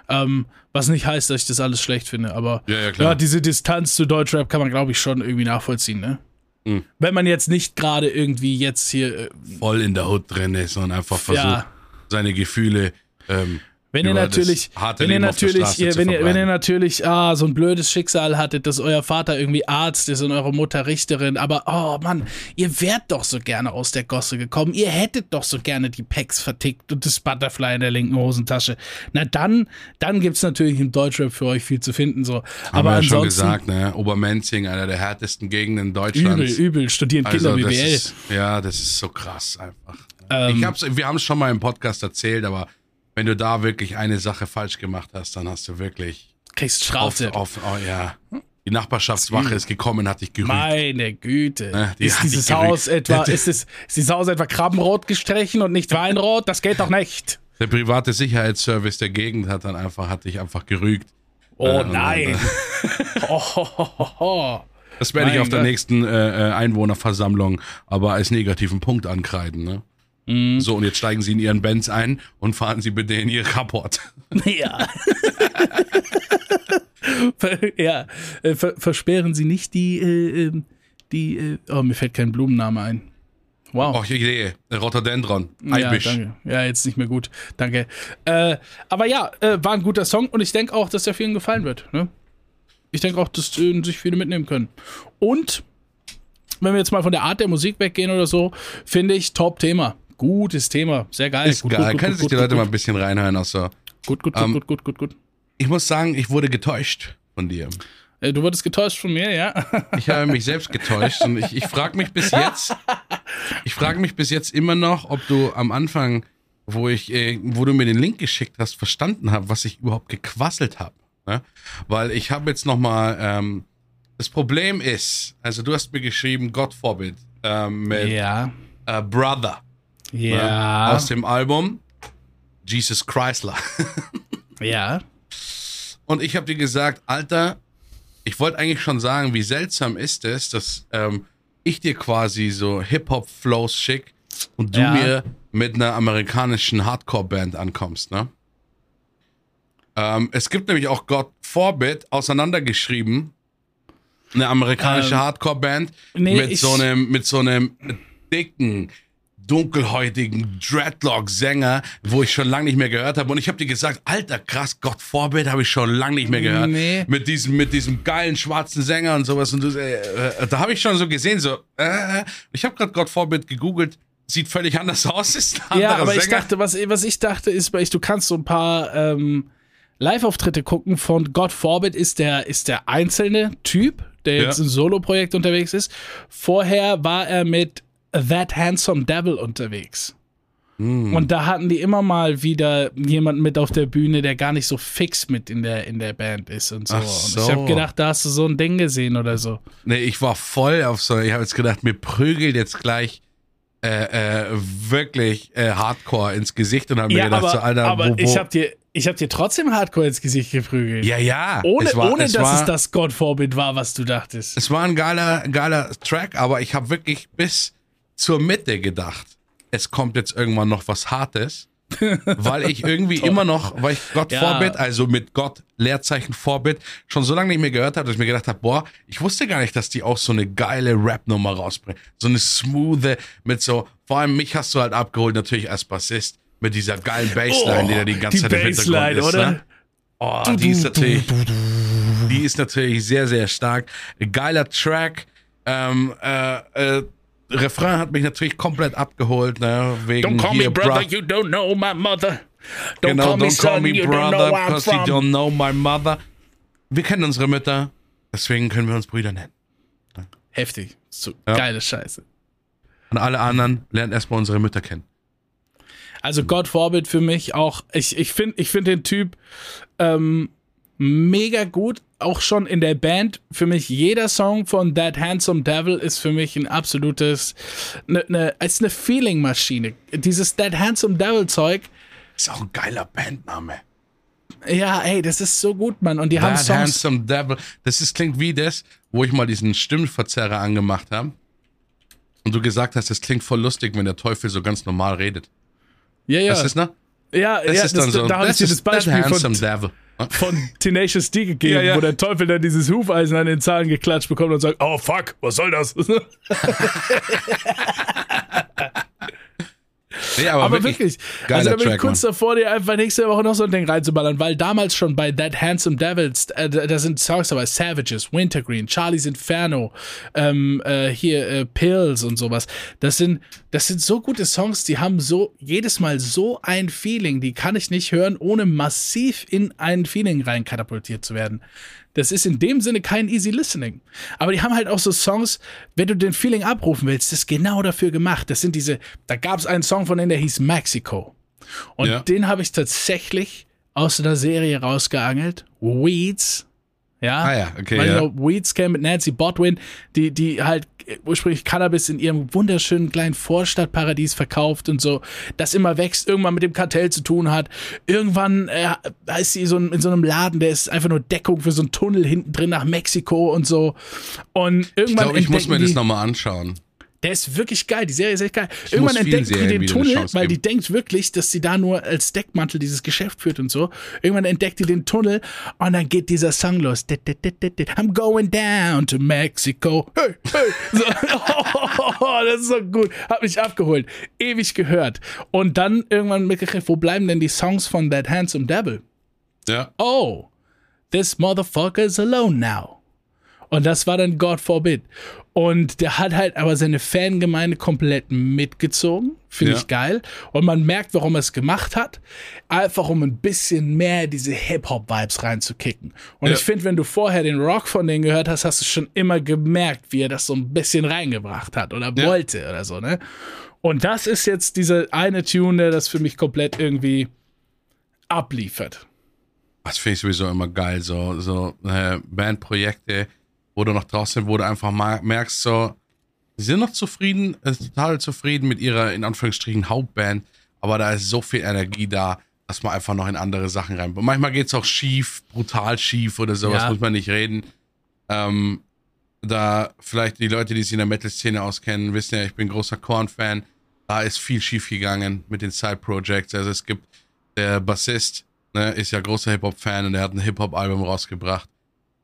Ähm, was nicht heißt, dass ich das alles schlecht finde, aber Ja, ja, klar. diese Distanz zu Deutschrap kann man, glaube ich, schon irgendwie nachvollziehen, ne? Mhm. Wenn man jetzt nicht gerade irgendwie jetzt hier, äh, Voll in der Hut drin ist und einfach versucht, Ja. seine Gefühle ähm, wenn ihr natürlich, wenn ihr natürlich, ihr, wenn ihr, wenn ihr natürlich, ah, so ein blödes Schicksal hattet, dass euer Vater irgendwie Arzt ist und eure Mutter Richterin, aber oh Mann, ihr wärt doch so gerne aus der Gosse gekommen, ihr hättet doch so gerne die Packs vertickt und das Butterfly in der linken Hosentasche. Na dann, dann gibt's natürlich im Deutschrap für euch viel zu finden, so. Haben aber wir ja schon gesagt, ne? Obermenzing, einer der härtesten Gegenden übel, Deutschlands. übel, studieren Kinder Also, BWL. ist, ja, das ist so krass einfach. Ähm, ich hab's, wir haben es schon mal im Podcast erzählt, aber wenn du da wirklich eine Sache falsch gemacht hast, dann hast du wirklich Kriegst auf, Strafe. auf oh, ja, die Nachbarschaftswache ist gekommen, hat dich gerügt. Meine Güte. Ne, die ist dieses dich. Haus etwa, ist, es, ist dieses Haus etwa Krabbenrot gestrichen und nicht Weinrot? Das geht doch nicht. Der private Sicherheitsservice der Gegend hat dann einfach, hat dich einfach gerügt. Oh Äh, nein. oh, ho, ho, ho, ho. Das werde ich auf der nächsten äh, äh, Einwohnerversammlung aber als negativen Punkt ankreiden. Ne? Mhm. So, und jetzt steigen Sie in Ihren Benz ein und fahren Sie bitte in Ihr Rapport. Ja. Ja. Äh, ver versperren Sie nicht die, äh, ähm, die, äh, oh, mir fällt kein Blumenname ein. Wow. Och, Idee. Rotodendron. Ja, Eibisch. danke. Ja, jetzt nicht mehr gut. Danke. Äh, aber ja, äh, war ein guter Song und ich denke auch, dass der vielen gefallen wird. Ne? Ich denke auch, dass äh, sich viele mitnehmen können. Und wenn wir jetzt mal von der Art der Musik weggehen oder so, finde ich Top-Thema. Gutes Thema, sehr geil. Ist gut, geil. gut, Können gut, sich die Leute mal ein bisschen reinhören. Also, Gut, gut, gut, Ähm, gut, gut, gut, gut. ich muss sagen, ich wurde getäuscht von dir. Äh, Du wurdest getäuscht von mir, ja? Ich habe mich selbst getäuscht und ich, ich frage mich bis jetzt, ich frage mich bis jetzt immer noch, ob du am Anfang, wo ich, äh, wo du mir den Link geschickt hast, verstanden hast, was ich überhaupt gequasselt habe. Ne? Weil ich habe jetzt noch mal, ähm, das Problem ist, also du hast mir geschrieben, Gott Vorbild ähm, mit Ja. äh, Brother ne? Ja. aus dem Album Jesus Chrysler. Ja. Und ich habe dir gesagt, Alter, ich wollte eigentlich schon sagen, wie seltsam ist es, dass ähm, ich dir quasi so Hip-Hop-Flows schick und du Ja. mir mit einer amerikanischen Hardcore-Band ankommst, ne? Ähm, es gibt nämlich auch God Forbid auseinandergeschrieben, eine amerikanische Ähm, Hardcore-Band nee, mit so einem mit so einem dicken dunkelhäutigen Dreadlock-Sänger, wo ich schon lange nicht mehr gehört habe. Und ich habe dir gesagt, alter krass, Gott Vorbild habe ich schon lange nicht mehr gehört. Nee. Mit diesem, mit diesem geilen schwarzen Sänger und sowas. Und du, äh, äh, da habe ich schon so gesehen, so, äh, ich habe gerade Gott Vorbild gegoogelt, sieht völlig anders aus, ist ein Ja, aber ich Sänger. dachte, was, was ich dachte, ist, weil ich, du kannst so ein paar ähm, Live-Auftritte gucken von God Forbid ist der, ist der einzelne Typ, der Ja. jetzt im Solo-Projekt unterwegs ist. Vorher war er mit That Handsome Devil unterwegs. Hm. Und da hatten die immer mal wieder jemanden mit auf der Bühne, der gar nicht so fix mit in der, in der Band ist und so. Ach Und so. ich habe gedacht, da hast du so ein Ding gesehen oder so. Nee, ich war voll auf so, ich habe jetzt gedacht, mir prügelt jetzt gleich äh, äh, wirklich äh, Hardcore ins Gesicht und habe mir Ja, gedacht, aber, so, Alter, aber wo, wo, ich habe dir, ich hab dir trotzdem Hardcore ins Gesicht geprügelt. ja, ja, Ohne, war, ohne es dass war, es das Gottvorbild war, was du dachtest. Es war ein geiler, geiler Track, aber ich habe wirklich bis zur Mitte gedacht, es kommt jetzt irgendwann noch was Hartes, weil ich irgendwie immer noch, weil ich Gott Ja. Vorbild, also mit Gott Leerzeichen Vorbild, schon so lange nicht mehr gehört habe, dass ich mir gedacht habe, boah, ich wusste gar nicht, dass die auch so eine geile Rap-Nummer rausbringen. So eine smooth, mit so, vor allem mich hast du halt abgeholt, natürlich als Bassist, mit dieser geilen Bassline, die da die ganze die Zeit im Hintergrund ist. oder? Ne? Oh, die ist natürlich, die ist natürlich sehr, sehr stark. Geiler Track. Ähm, äh, äh, Refrain hat mich natürlich komplett abgeholt, ne? Wegen Don't call me brother, Bro- you don't know my mother. Don't Genau, call me don't call son, me brother, because you don't know my mother. Wir kennen unsere Mütter, deswegen können wir uns Brüder nennen. Heftig. So Ja. geile Scheiße. Und alle anderen lernen erstmal unsere Mütter kennen. Also Gott Vorbild für mich auch. Ich, ich finde ich find den Typ ähm, mega gut. Auch schon in der Band. Für mich jeder Song von That Handsome Devil ist für mich ein absolutes, ne, ne, ist eine Feeling-Maschine. Dieses That Handsome Devil Zeug, Ist auch ein geiler Bandname. ja, ey, das ist so gut, Mann. Und die haben That Songs. Handsome Devil. Das ist, klingt wie das, wo ich mal diesen Stimmverzerrer angemacht habe. Und du gesagt hast, das klingt voll lustig, wenn der Teufel so ganz normal redet. Ja, ja. Das ist, ne? Ja, Das ja, ist dann so. da habe ich das dir das Beispiel von, devil. von Tenacious D gegeben, Ja, ja. wo der Teufel dann dieses Hufeisen an den Zahlen geklatscht bekommt und sagt, oh fuck, was soll das? Nee, aber, Aber wirklich, wirklich, also da bin ich kurz davor, dir einfach nächste Woche noch so ein Ding reinzuballern, weil damals schon bei That Handsome Devils, äh, da sind Songs dabei, Savages, Wintergreen, Charlie's Inferno, ähm, äh, hier äh, Pills und sowas. Das sind, das sind so gute Songs, die haben so jedes Mal so ein Feeling, die kann ich nicht hören, ohne massiv in ein Feeling rein katapultiert zu werden. Das ist in dem Sinne kein easy listening. Aber die haben halt auch so Songs, wenn du den Feeling abrufen willst, das ist genau dafür gemacht. Das sind diese, da gab es einen Song von denen, der hieß Mexico. Und Ja. den habe ich tatsächlich aus einer Serie rausgeangelt. Weeds. Ja. Ah ja, okay, Weil ja. ich Weeds kennen mit Nancy Bodwin, die, die halt ursprünglich Cannabis in ihrem wunderschönen kleinen Vorstadtparadies verkauft und so, das immer wächst, irgendwann mit dem Kartell zu tun hat. Irgendwann äh, ist sie so in, in so einem Laden, der ist einfach nur Deckung für so einen Tunnel hinten drin nach Mexiko und so. Und Ich irgendwann glaube, ich muss mir entdecken das die- nochmal anschauen. Der ist wirklich geil. Die Serie ist echt geil. muss Irgendwann entdeckt sie Serien den wieder eine Tunnel, weil die denkt wirklich, dass sie da nur als Deckmantel dieses Geschäft führt und so. Irgendwann entdeckt die den Tunnel und dann geht dieser Song los. I'm going down to Mexico. Hey, hey. So. Oh, das ist so gut. Hab mich abgeholt. Ewig gehört. Und dann irgendwann mitgekriegt, wo bleiben denn die Songs von That Handsome Devil? Ja. oh, this motherfucker is alone now. Und das war dann God forbid. Und der hat halt aber seine Fangemeinde komplett mitgezogen. Finde Ja. ich geil. Und man merkt, warum er es gemacht hat. Einfach um ein bisschen mehr diese Hip-Hop-Vibes reinzukicken. Und Ja. ich finde, wenn du vorher den Rock von denen gehört hast, hast du schon immer gemerkt, wie er das so ein bisschen reingebracht hat oder Ja. wollte oder so, ne? Und das ist jetzt diese eine Tune, der das für mich komplett irgendwie abliefert. Das finde ich sowieso immer geil, so, so äh, Bandprojekte, wo du noch draußen, wo du einfach merkst, so, sie sind noch zufrieden, äh, total zufrieden mit ihrer, in Anführungsstrichen, Hauptband, aber da ist so viel Energie da, dass man einfach noch in andere Sachen rein. Und manchmal geht es auch schief, brutal schief oder sowas, Ja. muss man nicht reden. Ähm, da vielleicht die Leute, die sich in der Metal-Szene auskennen, wissen ja, ich bin großer Korn-Fan. Da ist viel schief gegangen mit den Side-Projects. Also es gibt der Bassist, ne, ist ja großer Hip-Hop-Fan und er hat ein Hip-Hop-Album rausgebracht,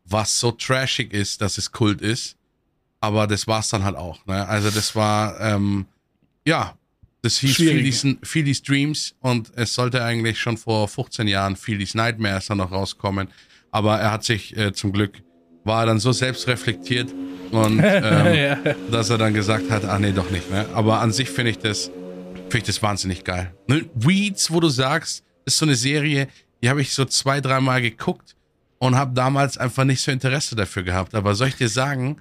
was so trashig ist, dass es Kult ist. Aber das war's dann halt auch. Ne? Also das war, ähm, ja, das hieß. Feelies, Feelies Dreams und es sollte eigentlich schon vor 15 Jahren Feelies Nightmares dann noch rauskommen. Aber er hat sich äh, zum Glück, war er dann so selbstreflektiert und ähm, ja. dass er dann gesagt hat, ach nee, doch nicht. Ne? Aber an sich finde ich das, finde ich das wahnsinnig geil. Ne? Weeds, wo du sagst, ist so eine Serie, die habe ich so zwei, dreimal geguckt und habe damals einfach nicht so Interesse dafür gehabt. Aber soll ich dir sagen,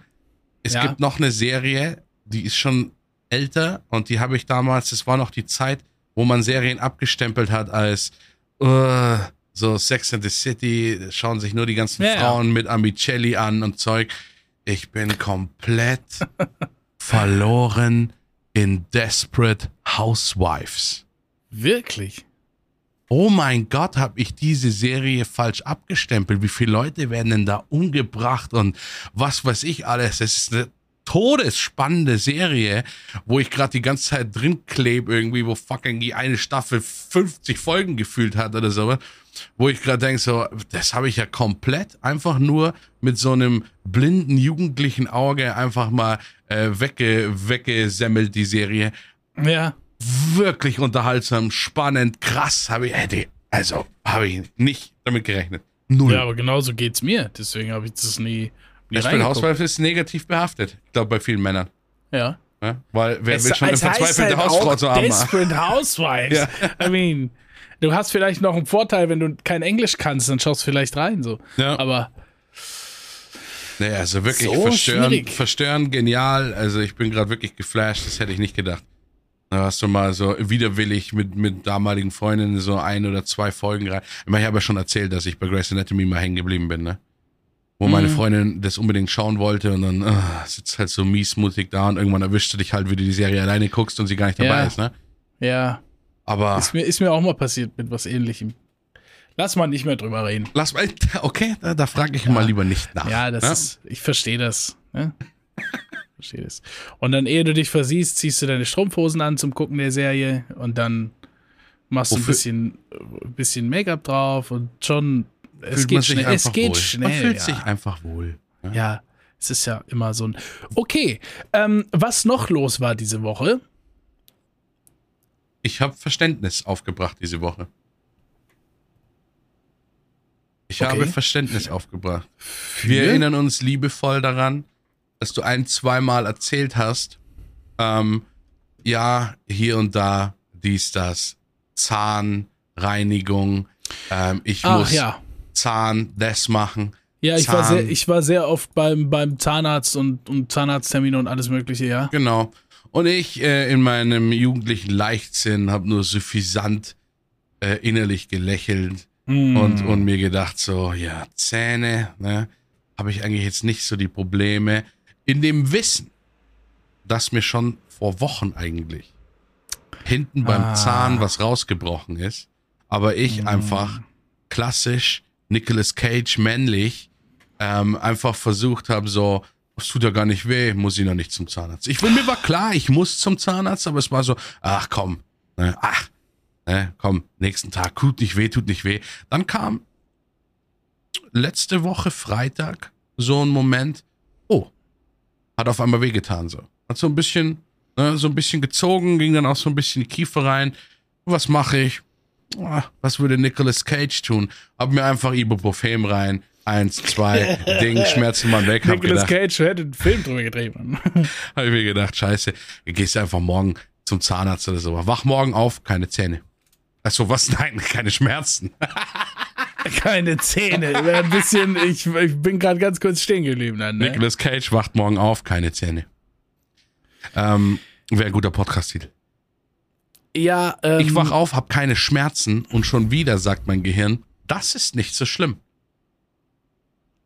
es Ja. gibt noch eine Serie, die ist schon älter und die habe ich damals, das war noch die Zeit, wo man Serien abgestempelt hat als uh, so Sex and the City, schauen sich nur die ganzen Ja, ja. Frauen mit Amicelli an und Zeug. Ich bin komplett verloren in Desperate Housewives. Wirklich. Oh mein Gott, habe ich diese Serie falsch abgestempelt. Wie viele Leute werden denn da umgebracht und was weiß ich alles. Es ist eine todesspannende Serie, wo ich gerade die ganze Zeit drin klebe irgendwie, wo fucking die eine Staffel 50 Folgen gefühlt hat oder so. Wo ich gerade denke, so, das habe ich ja komplett einfach nur mit so einem blinden jugendlichen Auge einfach mal äh, wegge weggesemmelt, die Serie Ja. Wirklich unterhaltsam, spannend, krass. Habe ich, hätte, also habe ich nicht damit gerechnet. Null. Ja, aber genauso geht's mir. Deswegen habe ich das nie, nie Desperate. Housewife ist negativ behaftet. Ich glaube, bei vielen Männern. Ja. Ja? Weil wer Es- will schon eine es verzweifelte halt Hausfrau zu haben? Desperate Housewives. I mean, du hast vielleicht noch einen Vorteil, wenn du kein Englisch kannst, dann schaust du vielleicht rein so. Ja. Aber Nee, also wirklich So verstörend, schwierig. verstörend, genial. Also ich bin gerade wirklich geflasht, das hätte ich nicht gedacht. Da hast du mal so widerwillig mit, mit damaligen Freundinnen so ein oder zwei Folgen rein. Ich meine, ich habe ja schon erzählt, dass ich bei Grey's Anatomy mal hängen geblieben bin, ne? Wo meine Mhm. Freundin das unbedingt schauen wollte und dann ah, sitzt halt so miesmutig da und irgendwann erwischst du dich halt, wie du die Serie alleine guckst und sie gar nicht dabei Ja. ist, ne? ja, Aber ist mir, ist mir auch mal passiert mit was ähnlichem. Lass mal nicht mehr drüber reden. lass mal, okay, da, da frage ich mal lieber nicht nach. Ja, das ne? ist, ich verstehe das. Ne? Das. Und dann, ehe du dich versiehst, ziehst du deine Strumpfhosen an zum Gucken der Serie und dann machst du ein Wofür- bisschen, äh, bisschen Make-up drauf und schon, es Fühlt geht schnell. Es geht wohl. schnell. Man fühlt ja. sich einfach wohl. ne? Ja, es ist ja immer so ein. Okay, ähm, was noch los war diese Woche? Ich habe Verständnis aufgebracht diese Woche. Ich Okay. habe Verständnis aufgebracht. Wir erinnern uns liebevoll daran, dass du ein, zweimal erzählt hast, ähm, ja, hier und da, dies, das, Zahnreinigung, ähm, ich Ach muss ja. Zahn, das machen. Ja, ich war, sehr, ich war sehr oft beim, beim Zahnarzt und, und Zahnarzttermine und alles Mögliche, ja. Genau. Und ich äh, in meinem jugendlichen Leichtsinn habe nur suffisant äh, innerlich gelächelt Mm. und, und mir gedacht, so, ja, Zähne, ne, habe ich eigentlich jetzt nicht so die Probleme. In dem Wissen, dass mir schon vor Wochen eigentlich hinten beim Ah. Zahn was rausgebrochen ist, aber ich einfach klassisch Nicolas Cage männlich ähm, einfach versucht habe, so, es tut ja gar nicht weh, muss ich noch nicht zum Zahnarzt. Ich, mir war klar, ich muss zum Zahnarzt, aber es war so, ach komm, ne, ach, ne, komm, nächsten Tag, tut nicht weh, tut nicht weh. Dann kam letzte Woche Freitag so ein Moment, hat auf einmal wehgetan so. Hat so ein bisschen, ne, so ein bisschen gezogen, ging dann auch so ein bisschen in die Kiefer rein. Was mache ich? Ah, Was würde Nicolas Cage tun? Hab mir einfach Ibuprofen rein, eins, zwei, Ding, Schmerzenmann weg. Hab Nicolas gedacht, Cage hätte einen Film drüber gedreht, Mann. hab ich mir gedacht, scheiße, du gehst einfach morgen zum Zahnarzt oder so. Wach morgen auf, keine Zähne. Achso, was? Nein, keine Schmerzen. Keine Zähne. Ein bisschen, ich, ich bin gerade ganz kurz stehen geblieben dann, ne? Nicolas Cage wacht morgen auf, keine Zähne. Ähm, Wäre ein guter Podcast-Titel. Ja, ähm, Ich wach auf, hab keine Schmerzen und schon wieder sagt mein Gehirn, das ist nicht so schlimm.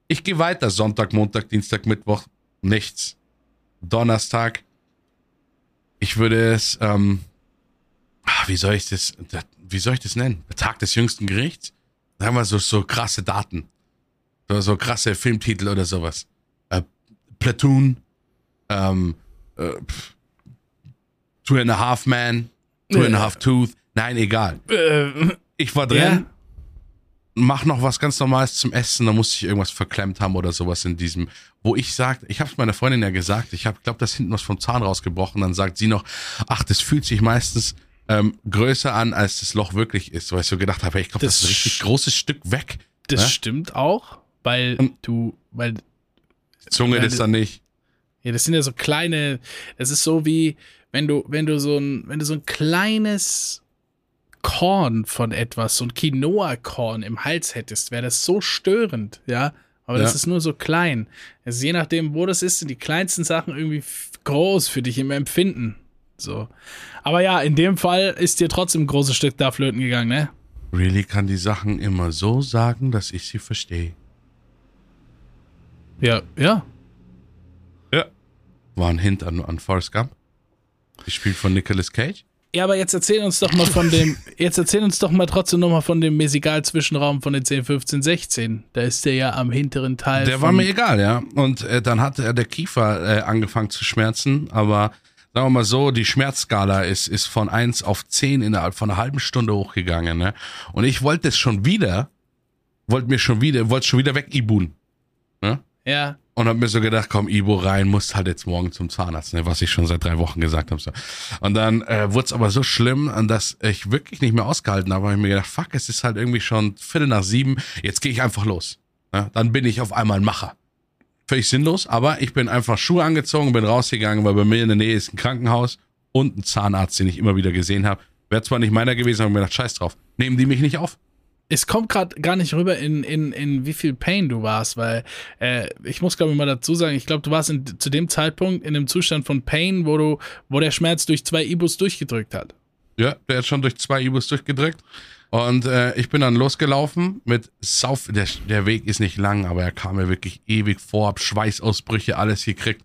Ich gehe weiter, Sonntag, Montag, Dienstag, Mittwoch, nichts. Donnerstag, ich würde es, ähm, ah, wie soll ich das, wie soll ich das nennen? Tag des jüngsten Gerichts? Sagen wir so, so krasse Daten. So, so krasse Filmtitel oder sowas. Äh, Platoon, ähm, äh, Two and a Half Man, Two and a Half Tooth. Nein, egal. äh, Ich war drin, Ja. mach noch was ganz Normales zum Essen, da musste ich irgendwas verklemmt haben oder sowas in diesem, wo ich sagte, ich habe es meiner Freundin ja gesagt, ich habe, glaube, das hinten was vom Zahn rausgebrochen, dann sagt sie noch, ach, das fühlt sich meistens ähm, größer an, als das Loch wirklich ist, weil ich so gedacht habe, ich glaube, das, Das ist ein richtig großes Stück weg. das Ne? stimmt auch, weil Und- du, weil Zunge das dann nicht. Ja, das sind ja so kleine, das ist so wie, wenn du, wenn du so ein, wenn du so ein kleines Korn von etwas, so ein Quinoa-Korn im Hals hättest, wäre das so störend, ja. Aber das Ja. ist nur so klein. Also je nachdem, wo das ist, sind die kleinsten Sachen irgendwie groß für dich im Empfinden. So. Aber ja, in dem Fall ist dir trotzdem ein großes Stück da flöten gegangen, ne? Really kann die Sachen immer so sagen, dass ich sie verstehe. Ja, ja. Ja. War ein Hint an, an Forrest Gump. Gespielt von Nicolas Cage. Ja, aber jetzt erzähl uns doch mal von dem, jetzt erzähl uns doch mal trotzdem noch mal von dem Mesigal-Zwischenraum von den 10, 15, 16. Da ist der ja am hinteren Teil. Der war mir egal, ja. Und äh, dann hat äh, der Kiefer äh, angefangen zu schmerzen, aber sagen wir mal so, die Schmerzskala ist, ist von 1 auf 10 innerhalb von einer halben Stunde hochgegangen, ne? Und ich wollte es schon wieder, wollte mir schon wieder, wollte schon wieder weg Ibun. Ne? Ja, Und hab mir so gedacht, komm, Ibo rein, musst halt jetzt morgen zum Zahnarzt, ne, was ich schon seit drei Wochen gesagt habe. So. Und dann äh, wurde es aber so schlimm, dass ich wirklich nicht mehr ausgehalten habe. Hab ich mir gedacht, fuck, es ist halt irgendwie schon Viertel nach sieben, jetzt gehe ich einfach los. Ne? Dann bin ich auf einmal ein Macher. Völlig sinnlos, aber ich bin einfach Schuhe angezogen, bin rausgegangen, weil bei mir in der Nähe ist ein Krankenhaus und ein Zahnarzt, den ich immer wieder gesehen habe. Wäre zwar nicht meiner gewesen, aber mir gedacht, scheiß drauf. Nehmen die mich nicht auf? es kommt gerade gar nicht rüber, in, in, in wie viel Pain du warst, weil äh, ich muss, glaube ich, mal dazu sagen, ich glaube, du warst in, zu dem Zeitpunkt in einem Zustand von Pain, wo du, wo der Schmerz durch zwei Ibus durchgedrückt hat. Ja, der hat schon durch zwei Ibus durchgedrückt. Und äh, ich bin dann losgelaufen mit Sauf. Der, der Weg ist nicht lang, aber er kam mir wirklich ewig vor, hab Schweißausbrüche, alles gekriegt.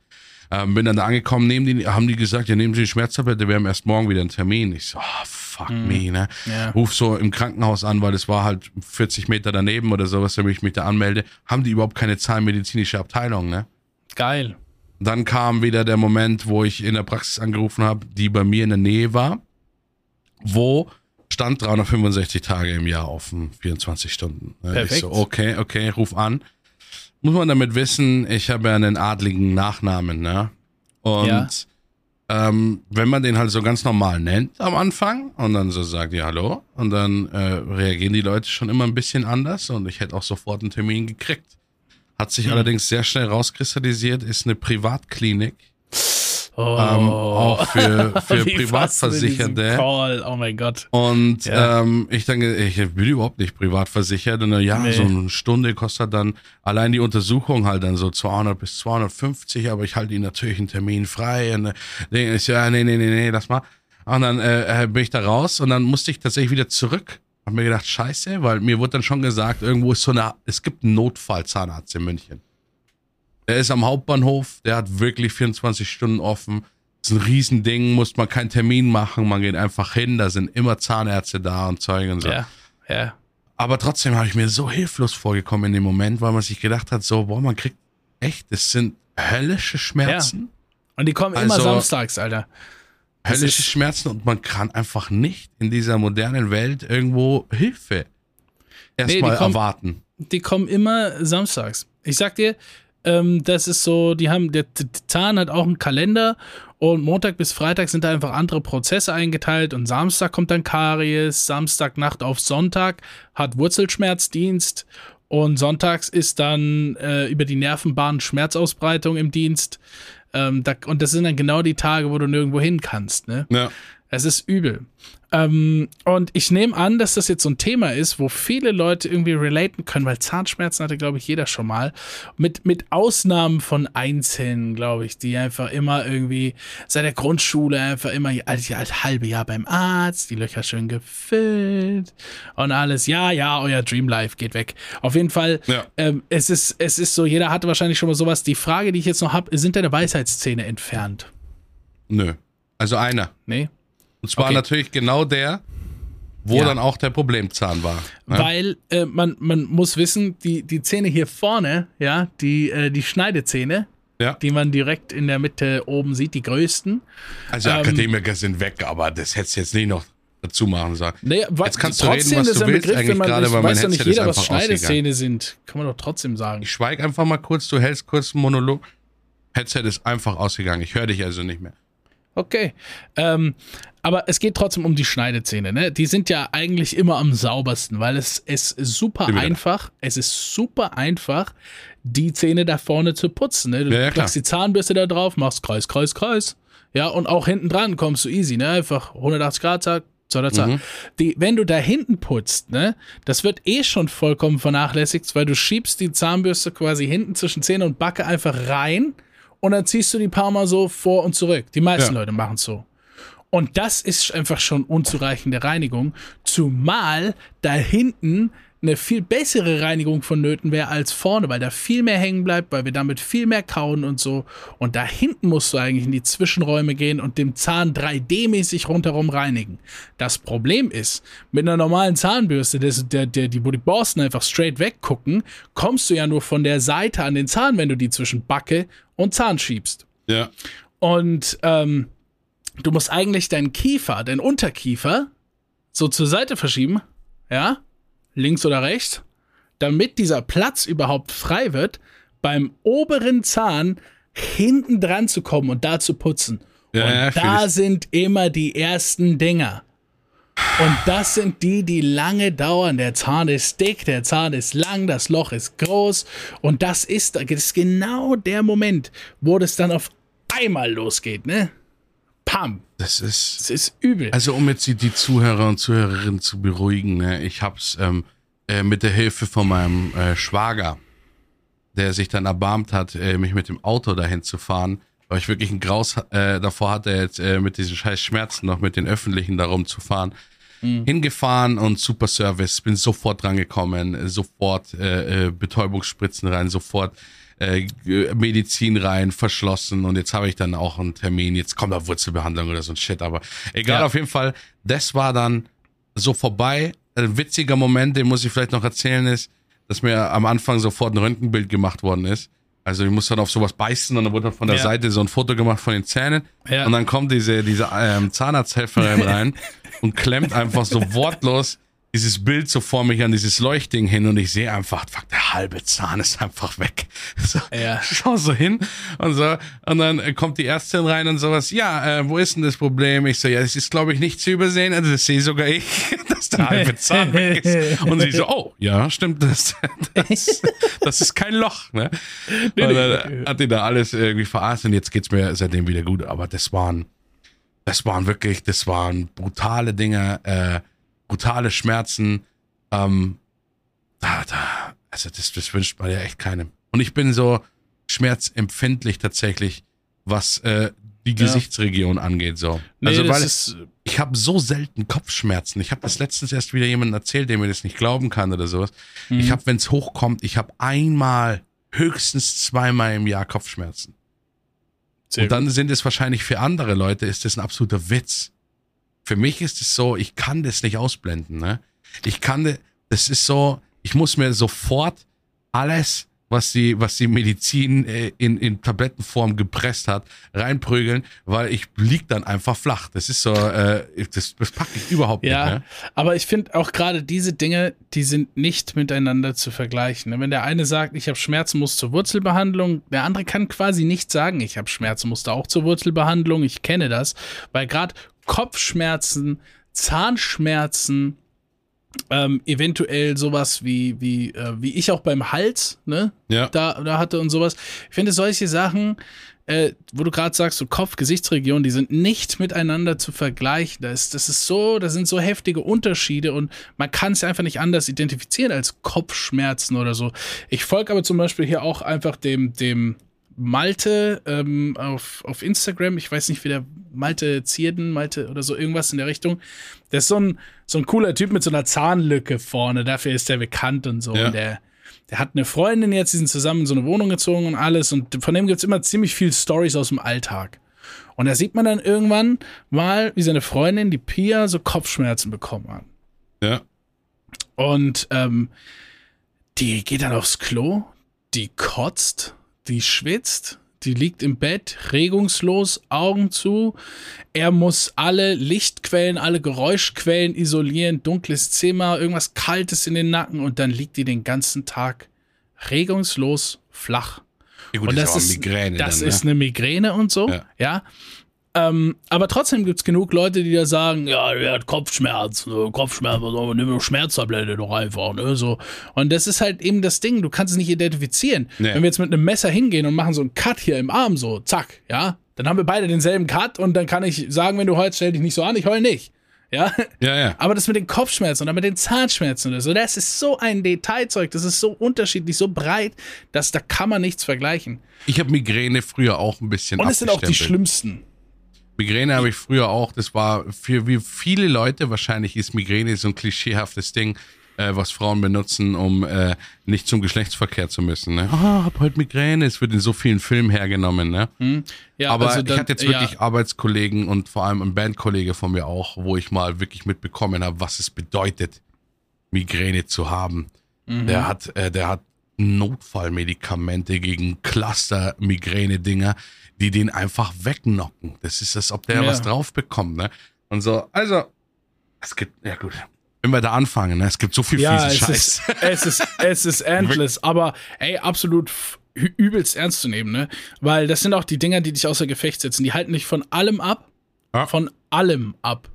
Ähm, bin dann da angekommen, nehmen die, haben die gesagt, ja, nehmen Sie die Schmerztablette, wir haben erst morgen wieder einen Termin. Ich so, oh, fuck me, ne? Ja. Ruf so im Krankenhaus an, weil es war halt 40 Meter daneben oder sowas, damit ich mich da anmelde. Haben die überhaupt keine zahnmedizinische Abteilung, ne? Geil. Dann kam wieder der Moment, wo ich in der Praxis angerufen habe, die bei mir in der Nähe war, wo stand 365 Tage im Jahr offen, 24 Stunden. Perfekt. Ich so, okay, okay, ruf an. Muss man damit wissen, ich habe ja einen adligen Nachnamen, ne? Und Ja. ähm, wenn man den halt so ganz normal nennt am Anfang und dann so sagt, ja, hallo, und dann äh, reagieren die Leute schon immer ein bisschen anders und ich hätte auch sofort einen Termin gekriegt. Hat sich allerdings sehr schnell rauskristallisiert, ist eine Privatklinik, Oh. ähm, auch für, für Privatversicherte. Call? Oh mein Gott. Und Ja. ähm, ich denke, ich bin überhaupt nicht privat versichert. Und dann, ja, Nee. so eine Stunde kostet dann allein die Untersuchung halt dann so 200 bis 250, aber ich halte ihnen natürlich einen Termin frei. Und äh, ich so, ja, nee, nee, nee, nee, lass mal. Und dann äh, äh, bin ich da raus und dann musste ich tatsächlich wieder zurück. Hab mir gedacht, scheiße, weil mir wurde dann schon gesagt, irgendwo ist so eine, es gibt einen Notfallzahnarzt in München. Der ist am Hauptbahnhof, der hat wirklich 24 Stunden offen. Das ist ein Riesending, muss man keinen Termin machen, man geht einfach hin, da sind immer Zahnärzte da und Zeugen und so. Ja, ja. Aber trotzdem habe ich mir so hilflos vorgekommen in dem Moment, weil man sich gedacht hat, so, boah, man kriegt echt, das sind höllische Schmerzen. Und die kommen immer Also- samstags, Alter. Das Höllische Schmerzen und man kann einfach nicht in dieser modernen Welt irgendwo Hilfe erstmal kommen- erwarten. Die kommen immer samstags. Ich sag dir, ähm, das ist so, die haben, der T- Zahn hat auch einen Kalender und Montag bis Freitag sind da einfach andere Prozesse eingeteilt und Samstag kommt dann Karies, Samstagnacht auf Sonntag hat Wurzelschmerzdienst Und sonntags ist dann äh, über die Nervenbahn Schmerzausbreitung im Dienst. Ähm, da, und das sind dann genau die Tage, wo du nirgendwo hin kannst. Ne? Ja. Es ist übel. Ähm, und ich nehme an, dass das jetzt so ein Thema ist, wo viele Leute irgendwie relaten können, weil Zahnschmerzen hatte, glaube ich, jeder schon mal. Mit, mit Ausnahmen von Einzelnen, glaube ich, die einfach immer irgendwie seit der Grundschule einfach immer als, als halbe Jahr beim Arzt, die Löcher schön gefüllt und alles. Ja, ja, euer Dreamlife geht weg. Auf jeden Fall, Ja. ähm, es, ist, es ist so, jeder hatte wahrscheinlich schon mal sowas. Die Frage, die ich jetzt noch habe, sind deine Weisheitszähne entfernt? Nö. Also einer. Nee? Und zwar Okay. natürlich genau der, wo Ja. dann auch der Problemzahn war. Ne? Weil äh, man, man muss wissen, die, die Zähne hier vorne, ja, die, äh, die Schneidezähne, Ja. die man direkt in der Mitte oben sieht, die größten. Also ähm, Akademiker sind weg, aber das hättest du jetzt nicht noch dazu machen sollen. Naja, Jetzt kannst du reden, was du willst, Begriff, eigentlich man gerade, ich weil mein nicht Headset ist jeder, was Schneidezähne sind. Kann man doch trotzdem sagen. Ich schweige einfach mal kurz, du hältst kurz einen Monolog. Headset ist einfach ausgegangen. Ich höre dich also nicht mehr. Okay. Ähm, aber es geht trotzdem um die Schneidezähne. Ne? Die sind ja eigentlich immer am saubersten, weil es, es ist super einfach. Es ist super einfach, die Zähne da vorne zu putzen. Ne? Du Ja, ja, die Zahnbürste da drauf, machst Kreis, Kreis, Kreis. Ja, und auch hinten dran kommst du easy. Ne? Einfach 180 Grad, zack, zack, zack. Mhm. Die, wenn du da hinten putzt, ne, das wird eh schon vollkommen vernachlässigt, weil du schiebst die Zahnbürste quasi hinten zwischen Zähne und Backe einfach rein und dann ziehst du die paar Mal so vor und zurück. Die meisten Ja. Leute machen es so. Und das ist einfach schon unzureichende Reinigung, zumal da hinten eine viel bessere Reinigung vonnöten wäre als vorne, weil da viel mehr hängen bleibt, weil wir damit viel mehr kauen und so. Und da hinten musst du eigentlich in die Zwischenräume gehen und dem Zahn 3D-mäßig rundherum reinigen. Das Problem ist, mit einer normalen Zahnbürste, das, der, der, die, wo die Borsten einfach straight weggucken, kommst du ja nur von der Seite an den Zahn, wenn du die zwischen Backe und Zahn schiebst. Ja. Und ähm, du musst eigentlich deinen Kiefer, deinen Unterkiefer, so zur Seite verschieben, ja, links oder rechts, damit dieser Platz überhaupt frei wird, beim oberen Zahn hinten dran zu kommen und da zu putzen. Ja, und ja, da ich. sind immer die ersten Dinger. Und das sind die, die lange dauern. Der Zahn ist dick, der Zahn ist lang, das Loch ist groß. Und das ist, das ist genau der Moment, wo das dann auf einmal losgeht, ne? Pam. Das ist. Das ist übel. Also um jetzt die, die Zuhörer und Zuhörerinnen zu beruhigen, ne, ich hab's ähm, äh, mit der Hilfe von meinem äh, Schwager, der sich dann erbarmt hat, äh, mich mit dem Auto dahin zu fahren, weil ich wirklich einen Graus äh, davor hatte, jetzt äh, mit diesen scheiß Schmerzen noch mit den Öffentlichen darum zu fahren. Hingefahren und super Service, bin sofort drangekommen, äh, sofort äh, Betäubungsspritzen rein, sofort äh, Medizin rein, verschlossen und jetzt habe ich dann auch einen Termin, jetzt kommt da Wurzelbehandlung oder so ein Shit, aber egal, Ja. auf jeden Fall, das war dann so vorbei. Ein witziger Moment, den muss ich vielleicht noch erzählen, ist, dass mir am Anfang sofort ein Röntgenbild gemacht worden ist. Also ich musste dann auf sowas beißen und dann wurde dann von der Ja. Seite so ein Foto gemacht von den Zähnen Ja. und dann kommt diese, diese ähm, Zahnarzthelferin rein und klemmt einfach so wortlos dieses Bild so vor mich an dieses Leuchtding hin und ich sehe einfach, fuck, der halbe Zahn ist einfach weg. So, Ja. Schau so hin und so und dann kommt die Ärztin rein und sowas, ja, äh, wo ist denn das Problem? Ich so, ja, das ist glaube ich nicht zu übersehen, also das sehe sogar ich, dass der halbe Zahn weg ist. Und sie so, oh, ja, stimmt, das, das, das ist kein Loch, ne? Und dann hat die da alles irgendwie verarscht und jetzt geht's mir seitdem wieder gut, aber das waren, das waren wirklich, das waren brutale Dinge, äh, brutale Schmerzen, ähm, da, da, also das, das wünscht man ja echt keinem. Und ich bin so schmerzempfindlich tatsächlich, was äh, die Gesichtsregion angeht, so. Nee, also weil ist, ich habe so selten Kopfschmerzen. Ich habe das letztens erst wieder jemandem erzählt, der mir das nicht glauben kann oder sowas. Mhm. Ich habe, wenn es hochkommt, ich habe einmal, höchstens zweimal im Jahr Kopfschmerzen. sehr Und dann sind es wahrscheinlich für andere Leute, ist das ein absoluter Witz. Für mich ist es so, ich kann das nicht ausblenden. Ne? Ich kann, das ist so, ich muss mir sofort alles, was die, was die Medizin äh, in, in Tablettenform gepresst hat, reinprügeln, weil ich lieg dann einfach flach. Das ist so, äh, das, das packe ich überhaupt Ja, nicht. Ne? aber ich finde auch gerade diese Dinge, die sind nicht miteinander zu vergleichen. ne? Wenn der eine sagt, ich habe Schmerzen, muss zur Wurzelbehandlung, der andere kann quasi nicht sagen, ich habe Schmerzen, muss da auch zur Wurzelbehandlung. Ich kenne das, weil gerade Kopfschmerzen, Zahnschmerzen, ähm, eventuell sowas wie, wie, äh, wie ich auch beim Hals, ne? Ja. Da, da hatte und sowas. Ich finde solche Sachen, äh, wo du gerade sagst, so Kopf-Gesichtsregion, die sind nicht miteinander zu vergleichen. Das, ist- das ist so, das sind so heftige Unterschiede und man kann es einfach nicht anders identifizieren als Kopfschmerzen oder so. Ich folge aber zum Beispiel hier auch einfach dem, dem Malte ähm, auf, auf Instagram, ich weiß nicht, wie der Malte Zierden, Malte oder so, irgendwas in der Richtung. Der ist so ein, so ein cooler Typ mit so einer Zahnlücke vorne, dafür ist der bekannt und so. Ja. Und der, der hat eine Freundin jetzt, die sind zusammen in so eine Wohnung gezogen und alles. Und von dem gibt's immer ziemlich viel Stories aus dem Alltag. Und da sieht man dann irgendwann mal, wie seine Freundin, die Pia, so Kopfschmerzen bekommen hat. Ja. Und ähm, die geht dann aufs Klo, die kotzt, die schwitzt, die liegt im Bett, regungslos, Augen zu. Er muss alle Lichtquellen, alle Geräuschquellen isolieren, dunkles Zimmer, irgendwas Kaltes in den Nacken und dann liegt die den ganzen Tag regungslos flach. ja gut, Und das aber ist, Migräne das dann, ist ne? eine Migräne und so, Ja. ja. Ähm, aber trotzdem gibt es genug Leute, die da sagen, ja, der hat Kopfschmerzen, ne? Kopfschmerzen, aber nimm eine Schmerztablette doch einfach, ne, so. Und das ist halt eben das Ding, du kannst es nicht identifizieren. Nee. Wenn wir jetzt mit einem Messer hingehen und machen so einen Cut hier im Arm, so, zack, ja, dann haben wir beide denselben Cut und dann kann ich sagen, wenn du heulst, stell dich nicht so an, ich heul nicht. Ja, Ja, ja. aber das mit den Kopfschmerzen oder mit den Zahnschmerzen oder so, das ist so ein Detailzeug, das ist so unterschiedlich, so breit, dass da kann man nichts vergleichen. Ich habe Migräne früher auch ein bisschen Und es sind auch die schlimmsten. Migräne habe ich früher auch. Das war für wie viele Leute wahrscheinlich ist Migräne so ein klischeehaftes Ding, äh, was Frauen benutzen, um äh, nicht zum Geschlechtsverkehr zu müssen. Ne? Ah, hab heute Migräne. Es wird in so vielen Filmen hergenommen. Ne? Ja, Aber also dann- ich hatte jetzt wirklich Arbeitskollegen und vor allem ein Bandkollege von mir auch, wo ich mal wirklich mitbekommen habe, was es bedeutet, Migräne zu haben. Mhm. Der hat, äh, der hat Notfallmedikamente gegen Cluster-Migräne-Dinger, die den einfach wegknocken. Das ist, als ob der Ja. was drauf bekommt, ne? Und so, also, es gibt, ja gut, wenn wir da anfangen, ne? Es gibt so viel Ja, fiesen es Scheiß. ist, es ist, es ist endless, aber ey, absolut übelst ernst zu nehmen, ne? Weil das sind auch die Dinger, die dich außer Gefecht setzen. Die halten dich von allem ab, Ja. von allem ab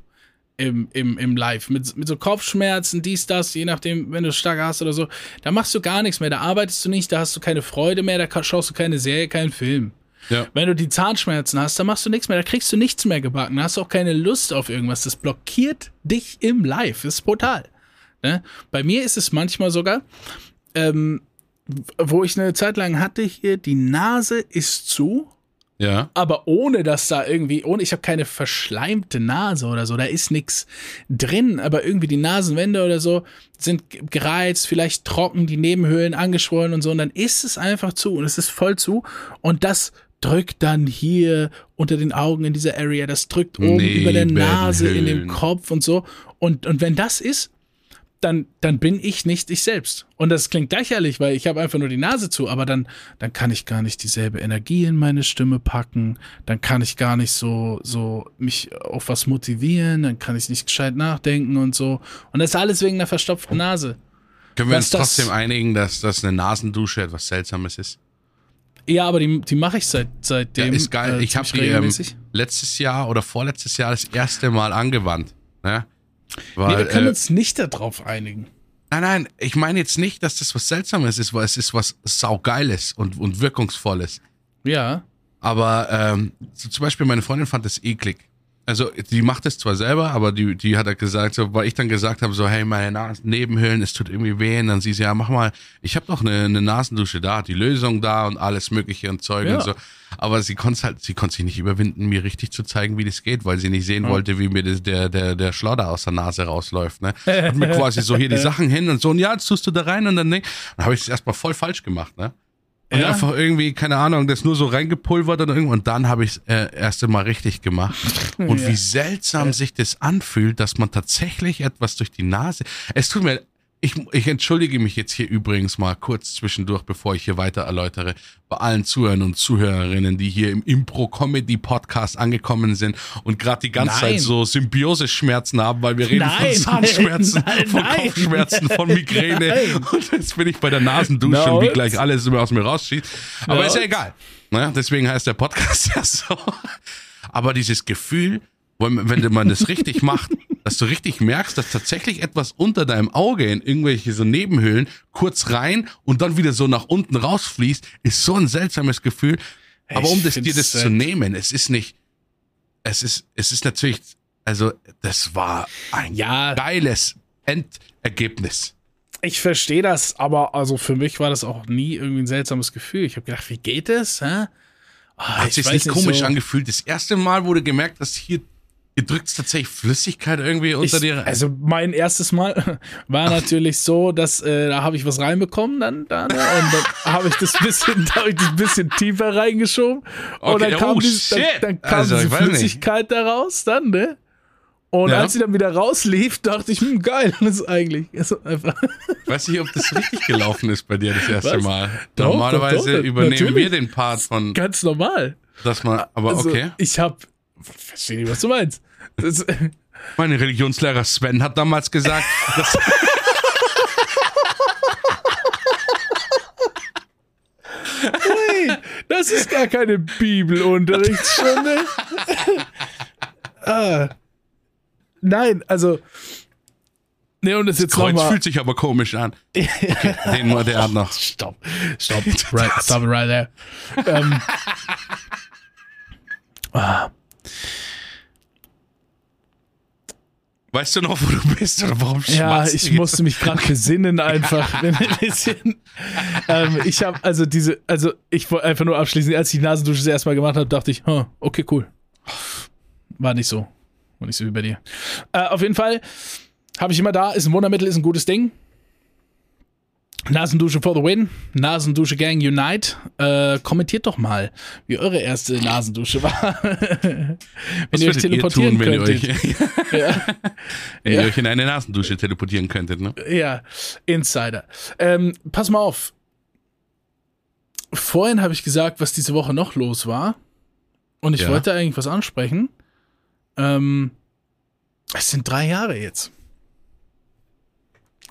im, im, im Live. Mit, mit so Kopfschmerzen, dies, das, je nachdem, wenn du stark hast oder so. Da machst du gar nichts mehr, da arbeitest du nicht, da hast du keine Freude mehr, da schaust du keine Serie, keinen Film. Ja. Wenn du die Zahnschmerzen hast, dann machst du nichts mehr, da kriegst du nichts mehr gebacken, da hast du auch keine Lust auf irgendwas. Das blockiert dich im Live. Das ist brutal. Ne? Bei mir ist es manchmal sogar, ähm, wo ich eine Zeit lang hatte hier, die Nase ist zu, Ja. aber ohne dass da irgendwie, ohne, ich habe keine verschleimte Nase oder so, da ist nichts drin, aber irgendwie die Nasenwände oder so sind ge- gereizt, vielleicht trocken, die Nebenhöhlen angeschwollen und so, und dann ist es einfach zu und es ist voll zu und das drückt dann hier unter den Augen in dieser Area, das drückt oben über der Nase, in dem. Kopf und so und, und wenn das ist, dann, dann bin ich nicht ich selbst. Und das klingt lächerlich, weil ich habe einfach nur die Nase zu, aber dann, dann kann ich gar nicht dieselbe Energie in meine Stimme packen, dann kann ich gar nicht so, so mich auf was motivieren, dann kann ich nicht gescheit nachdenken und so. Und das ist alles wegen einer verstopften Nase. Können wir uns das- trotzdem einigen, dass das eine Nasendusche etwas Seltsames ist? Ja, aber die, die mache ich seit, Ja, seitdem. ist geil. äh, ich habe die ähm, letztes Jahr oder vorletztes Jahr das erste Mal angewandt. Ne? Nee, Weil, wir können äh, uns nicht darauf einigen. nein, nein, ich meine jetzt nicht, dass das was Seltsames ist, weil es ist was saugeiles und, und wirkungsvolles. Ja. Aber ähm, so zum Beispiel meine Freundin fand das eklig. Also die macht es zwar selber, aber die, die hat halt gesagt, so, weil ich dann gesagt habe, so hey, meine Nas Nebenhöhlen, es tut irgendwie weh. Und dann sie so, ja, mach mal, ich habe doch eine, eine Nasendusche da, die Lösung da und alles mögliche und Zeug Ja. und so. Aber sie konnte halt, sie konnte sich nicht überwinden, mir richtig zu zeigen, wie das geht, weil sie nicht sehen wollte, wie mir das, der, der, der Schlodder aus der Nase rausläuft. Ne? Hat mir quasi so hier die Sachen hin und so, und ja, jetzt tust du da rein und dann, ne? Dann habe ich es erstmal voll falsch gemacht, ne? Und Ja. einfach irgendwie, keine Ahnung, das nur so reingepulvert und irgendwann. Und dann habe ich es äh, erst einmal richtig gemacht. Und Ja. wie seltsam sich das anfühlt, dass man tatsächlich etwas durch die Nase. Es tut mir. Ich, ich entschuldige mich jetzt hier übrigens mal kurz zwischendurch, bevor ich hier weiter erläutere, bei allen Zuhörern und Zuhörerinnen, die hier im Impro-Comedy-Podcast angekommen sind und gerade die ganze Nein. Zeit so Symbiose-Schmerzen haben, weil wir reden Nein, von Zahnschmerzen, nein, von. Kopfschmerzen, von Migräne. Und jetzt bin ich bei der Nasendusche Na und wie gleich alles immer aus mir rausschießt. Aber Ja ist ja egal. Ne? Deswegen heißt der Podcast ja so. Aber dieses Gefühl, wenn, wenn man das richtig macht, dass du richtig merkst, dass tatsächlich etwas unter deinem Auge in irgendwelche so Nebenhöhlen kurz rein und dann wieder so nach unten rausfließt, ist so ein seltsames Gefühl. Aber Ich um das, dir das zu nehmen, es ist nicht, es ist, es ist natürlich, also das war ein Ja. geiles Endergebnis. Ich verstehe das, aber also für mich war das auch nie irgendwie ein seltsames Gefühl. Ich habe gedacht, wie geht das? Hä? Ah, Hat ich sich nicht komisch so. angefühlt. Das erste Mal wurde gemerkt, dass hier, hier drückt tatsächlich Flüssigkeit irgendwie unter Ich, dir. rein. also mein erstes Mal war natürlich so, dass äh, da habe ich was reinbekommen dann da ne? und dann habe ich das bisschen, da ich das bisschen tiefer reingeschoben und Okay, dann kam, oh, dieses, dann, dann kam Also, ich diese nicht. Flüssigkeit da raus dann ne und Ja. als sie dann wieder rauslief, dachte ich, hm, geil, das ist eigentlich ist einfach weiß nicht, ob das richtig gelaufen ist bei dir das erste Was? Mal. Doch, Normalerweise doch, doch, übernehmen natürlich. wir den Part von, ganz normal. dass man, aber Also okay. ich habe verstehe nicht, was du meinst. Das, Mein Religionslehrer Sven hat damals gesagt, dass, Ui, das ist gar keine Bibelunterrichtsstunde. ah. Nein, also. Ne, und das jetzt Kreuz fühlt sich aber komisch an. Okay, den mal, der hat noch. Stopp. Stopp. Right, stop it right there. ähm, ah, Weißt du noch, wo du bist oder warum ja, ich du musste mich gerade besinnen einfach ein bisschen. Ähm, ich habe also diese, also ich wollte einfach nur abschließen, als ich die Nasendusche das erste Mal gemacht habe, dachte ich, huh, okay, cool. War nicht so. War nicht so wie bei dir. Äh, auf jeden Fall habe ich immer da, ist ein Wundermittel, ist ein gutes Ding. Nasendusche for the win. Nasendusche Gang Unite. Äh, kommentiert doch mal, wie eure erste Nasendusche war. wenn Was ihr euch teleportieren wenn ihr könntet. euch, ja. wenn Ja. ihr euch in eine Nasendusche teleportieren könntet, ne? Ja, Insider. Ähm, pass mal auf. Vorhin habe ich gesagt, was diese Woche noch los war. Und ich Ja. wollte eigentlich was ansprechen. Ähm, es sind drei Jahre jetzt.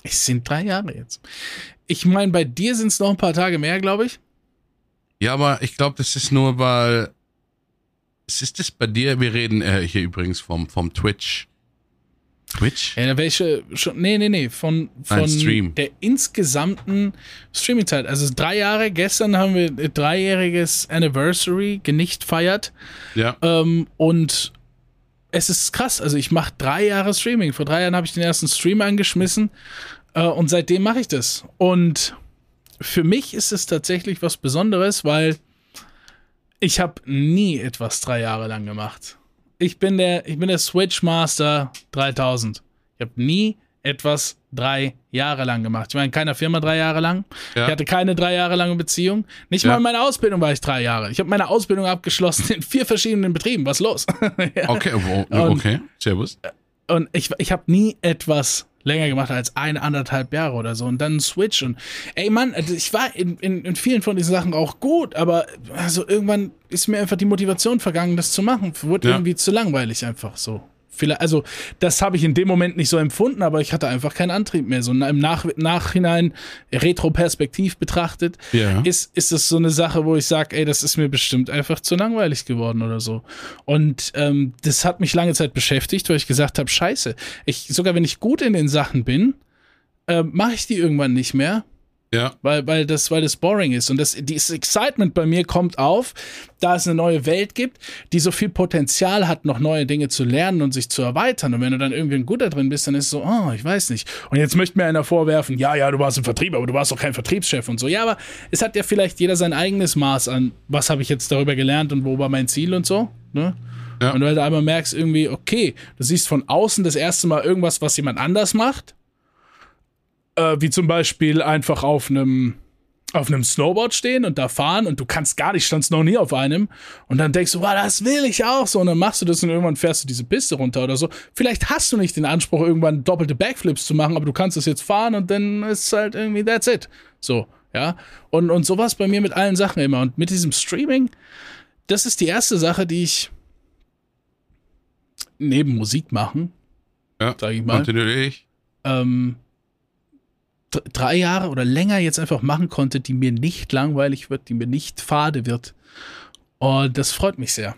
Es sind drei Jahre jetzt. Ich meine, bei dir sind es noch ein paar Tage mehr, glaube ich. Ja, aber ich glaube, das ist nur, weil. Es ist das bei dir, wir reden äh, hier übrigens vom, vom Twitch. Twitch? Ja, welche schon. Nee, nee, nee. Von, von Stream. der insgesamten Streaming-Zeit. Also drei Jahre. Gestern haben wir ein dreijähriges Anniversary genicht feiert. Ja. Ähm, und es ist krass. Also ich mache drei Jahre Streaming. Vor drei Jahren habe ich den ersten Stream angeschmissen äh, und seitdem mache ich das. Und für mich ist es tatsächlich was Besonderes, weil ich habe nie etwas drei Jahre lang gemacht. Ich bin der, ich bin der Switch Master 3000. Ich habe nie etwas drei Jahre lang gemacht. Ich war in keiner Firma drei Jahre lang. Ja. Ich hatte keine drei Jahre lange Beziehung. Nicht Ja. mal in meiner Ausbildung war ich drei Jahre. Ich habe meine Ausbildung abgeschlossen in vier verschiedenen Betrieben. Was los? ja. Okay, okay. Servus. Und ich, ich habe nie etwas länger gemacht als ein, anderthalb Jahre oder so. Und dann ein Switch. Und ey Mann, also ich war in, in, in vielen von diesen Sachen auch gut, aber also irgendwann ist mir einfach die Motivation vergangen, das zu machen. Wurde Ja. irgendwie zu langweilig einfach so. Vielleicht, also, das habe ich in dem Moment nicht so empfunden, aber ich hatte einfach keinen Antrieb mehr. So im Nach Nachhinein, retroperspektiv betrachtet, Ja. ist, ist es so eine Sache, wo ich sage, ey, das ist mir bestimmt einfach zu langweilig geworden oder so. Und ähm, das hat mich lange Zeit beschäftigt, weil ich gesagt habe, scheiße, ich, sogar wenn ich gut in den Sachen bin, äh, mache ich die irgendwann nicht mehr, Ja. weil, weil, das, weil das boring ist. Und das, dieses Excitement bei mir kommt auf, da es eine neue Welt gibt, die so viel Potenzial hat, noch neue Dinge zu lernen und sich zu erweitern. Und wenn du dann irgendwie ein Guter drin bist, dann ist es so, oh, ich weiß nicht. Und jetzt möchte mir einer vorwerfen, ja, ja, du warst im Vertrieb, aber du warst doch kein Vertriebschef und so. Ja, aber es hat ja vielleicht jeder sein eigenes Maß an, was habe ich jetzt darüber gelernt und wo war mein Ziel und so. Ne? Ja. Und du halt einmal merkst irgendwie, okay, du siehst von außen das erste Mal irgendwas, was jemand anders macht. Äh, wie zum Beispiel einfach auf einem auf einem Snowboard stehen und da fahren und du kannst gar nicht, standst noch nie auf einem und dann denkst du, wow, das will ich auch so und dann machst du das und irgendwann fährst du diese Piste runter oder so. Vielleicht hast du nicht den Anspruch, irgendwann doppelte Backflips zu machen, aber du kannst es jetzt fahren und dann ist halt irgendwie, that's it. So, ja. Und, und sowas bei mir mit allen Sachen immer und mit diesem Streaming, das ist die erste Sache, die ich neben Musik machen, Ja. sag ich mal, Kontinuierlich. ähm, drei Jahre oder länger jetzt einfach machen konnte, die mir nicht langweilig wird, die mir nicht fade wird. Und das freut mich sehr.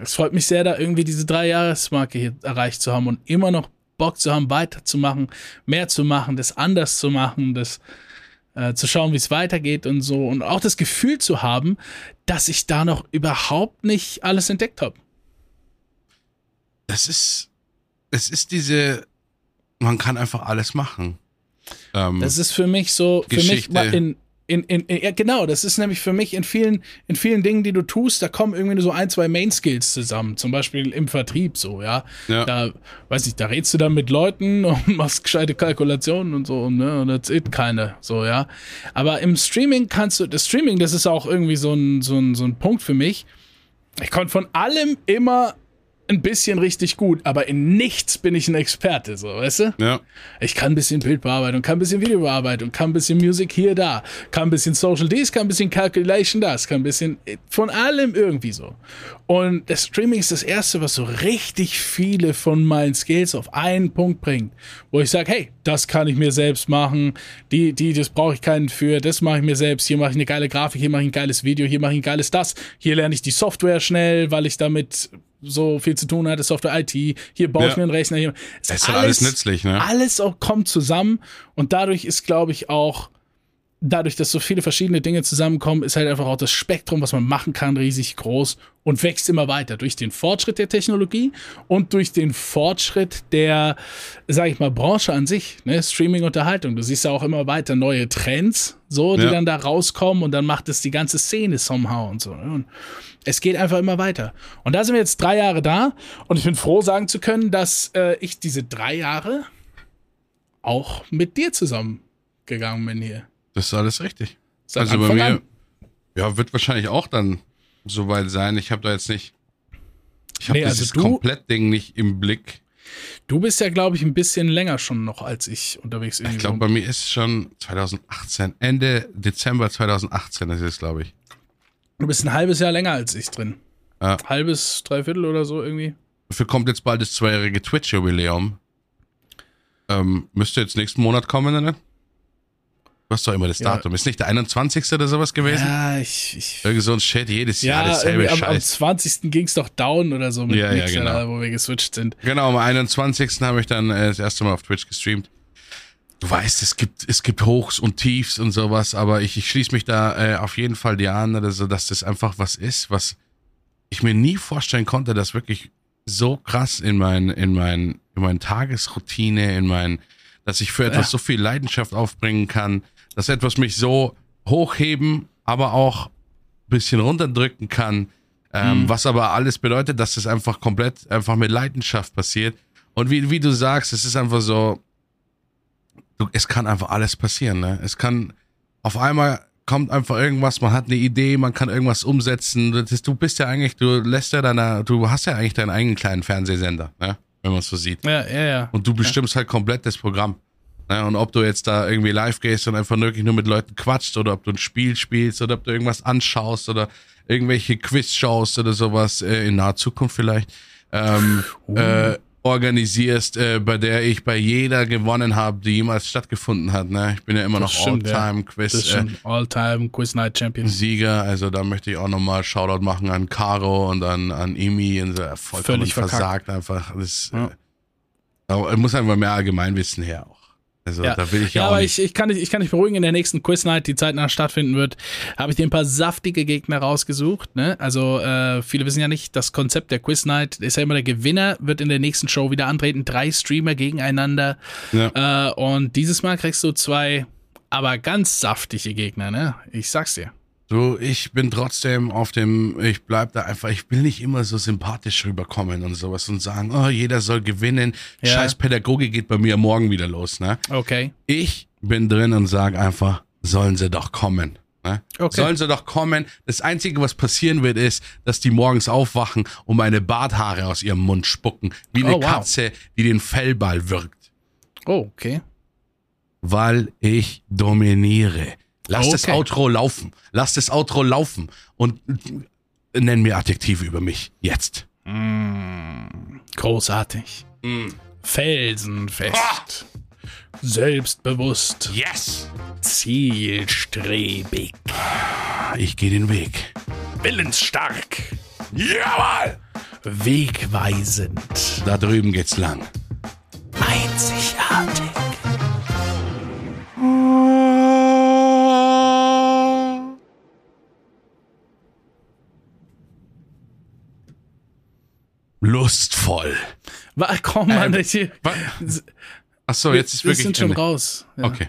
Es freut mich sehr, da irgendwie diese drei Jahresmarke hier erreicht zu haben und immer noch Bock zu haben, weiterzumachen, mehr zu machen, das anders zu machen, das äh, zu schauen, wie es weitergeht und so. Und auch das Gefühl zu haben, dass ich da noch überhaupt nicht alles entdeckt habe. Das ist, es ist diese, man kann einfach alles machen. Ähm, das ist für mich so, für Geschichte. mich in, in, in, in, ja, genau, das ist nämlich für mich in vielen, in vielen Dingen, die du tust, da kommen irgendwie so ein, zwei Main-Skills zusammen. Zum Beispiel im Vertrieb so, ja? ja. Da, weiß ich, da redst du dann mit Leuten und machst gescheite Kalkulationen und so, ne? Und that's it, keine, so, ja. Aber im Streaming kannst du, das Streaming, das ist auch irgendwie so ein, so ein, so ein Punkt für mich. Ich konnte von allem immer ein bisschen richtig gut, aber in nichts bin ich ein Experte, so, weißt du? Ja. Ich kann ein bisschen Bildbearbeitung, kann ein bisschen Videobearbeitung, kann ein bisschen Musik hier, da, kann ein bisschen Social dies, kann ein bisschen Calculation das, kann ein bisschen von allem irgendwie so. Und das Streaming ist das erste, was so richtig viele von meinen Skills auf einen Punkt bringt, wo ich sage, hey, das kann ich mir selbst machen, die, die, das brauche ich keinen für, das mache ich mir selbst, hier mache ich eine geile Grafik, hier mache ich ein geiles Video, hier mache ich ein geiles das, hier lerne ich die Software schnell, weil ich damit so viel zu tun hatte, Software IT, hier baue ja. ich mir einen Rechner. Hier. Das ist alles, alles nützlich, ne? Alles auch kommt zusammen und dadurch ist, glaube ich, auch, dadurch, dass so viele verschiedene Dinge zusammenkommen, ist halt einfach auch das Spektrum, was man machen kann, riesig groß und wächst immer weiter durch den Fortschritt der Technologie und durch den Fortschritt der, sag ich mal, Branche an sich, ne? Streaming-Unterhaltung. Du siehst ja auch immer weiter neue Trends, so, die ja. dann da rauskommen und dann macht es die ganze Szene somehow und so. Ne? Und es geht einfach immer weiter. Und da sind wir jetzt drei Jahre da und ich bin froh, sagen zu können, dass äh, ich diese drei Jahre auch mit dir zusammen gegangen bin hier. Das ist alles richtig. Seit also Anfang bei mir, an. ja, wird wahrscheinlich auch dann soweit sein. Ich habe da jetzt nicht, ich habe nee, dieses also Komplettding nicht im Blick. Du bist ja, glaube ich, ein bisschen länger schon noch als ich unterwegs. Ich glaube, bei mir ist es schon 2018, Ende Dezember 2018 ist es, glaube ich. Du bist ein halbes Jahr länger als ich drin. Ja. Halbes, dreiviertel oder so irgendwie. Dafür kommt jetzt bald das zweijährige Twitch-Jubiläum. Ähm, müsste jetzt nächsten Monat kommen, ne? Du hast doch immer das Datum. Ja. Ist nicht der 21. oder sowas gewesen? Ja, ich. ich Irgendwie so ein Chat jedes ja, Jahr dasselbe am, Scheiß. Am 20. ging es doch down oder so mit ja, Mixer, ja, genau. wo wir geswitcht sind. Genau, am 21. habe ich dann äh, das erste Mal auf Twitch gestreamt du weißt, es gibt, es gibt Hochs und Tiefs und sowas, aber ich, ich schließe mich da äh, auf jeden Fall dir an, also, dass das einfach was ist, was ich mir nie vorstellen konnte, dass wirklich so krass in mein, in mein, in meine Tagesroutine, in mein, dass ich für etwas ja. so viel Leidenschaft aufbringen kann, dass etwas mich so hochheben, aber auch bisschen runterdrücken kann, ähm, mhm. was aber alles bedeutet, dass es einfach komplett einfach mit Leidenschaft passiert. Und wie, wie du sagst, es ist einfach so, du, es kann einfach alles passieren. Ne? Es kann auf einmal kommt einfach irgendwas, man hat eine Idee, man kann irgendwas umsetzen. Das, du bist ja eigentlich, du lässt ja deiner, du hast ja eigentlich deinen eigenen kleinen Fernsehsender, ne? wenn man es so sieht. Ja, ja, ja. Und du bestimmst ja. halt komplett das Programm. Ne? Und ob du jetzt da irgendwie live gehst und einfach wirklich nur mit Leuten quatscht oder ob du ein Spiel spielst oder ob du irgendwas anschaust oder irgendwelche Quiz schaust oder sowas äh, in naher Zukunft vielleicht. Ähm, uh. äh, organisierst, äh, bei der ich bei jeder gewonnen habe, die jemals stattgefunden hat. Ne? Ich bin ja immer das noch All-Time-Quiz. Ja. Äh, All-Time Quiz Night Champion. Sieger, also da möchte ich auch nochmal Shoutout machen an Caro und an, an Imi und so, vollkommen Völlig versagt einfach. Das, ja. äh, muss einfach mehr Allgemeinwissen her auch. Also ja. da will ich ja, ja aber ich, ich, kann dich, ich kann dich beruhigen, in der nächsten Quiz Night, die zeitnah stattfinden wird, habe ich dir ein paar saftige Gegner rausgesucht. Ne? Also äh, viele wissen ja nicht, das Konzept der Quiz Night ist ja immer der Gewinner, wird in der nächsten Show wieder antreten, drei Streamer gegeneinander. Ja. Äh, und dieses Mal kriegst du zwei, aber ganz saftige Gegner, ne? Ich sag's dir. So, ich bin trotzdem auf dem, ich bleib da einfach, ich will nicht immer so sympathisch rüberkommen und sowas und sagen, oh, jeder soll gewinnen. Ja. Scheiß Pädagogik geht bei mir morgen wieder los, ne? Okay. Ich bin drin und sage einfach, sollen sie doch kommen. Ne? Okay. Sollen sie doch kommen. Das Einzige, was passieren wird, ist, dass die morgens aufwachen und meine Barthaare aus ihrem Mund spucken. Wie eine oh, wow. Katze, die den Fellball wirkt. Oh, okay. Weil ich dominiere. Lass okay. das Outro laufen. Lass das Outro laufen. Und nenn mir Adjektive über mich. Jetzt. Mm, großartig. Mm. Felsenfest. Oh. Selbstbewusst. Yes. Zielstrebig. Ich gehe den Weg. Willensstark. Jawohl. Wegweisend. Da drüben geht's lang. Einzigartig. Lustvoll. Komm, Mann, Ähm, ich, Achso, jetzt ist wir wirklich sind schon Ende. raus. Ja. Okay.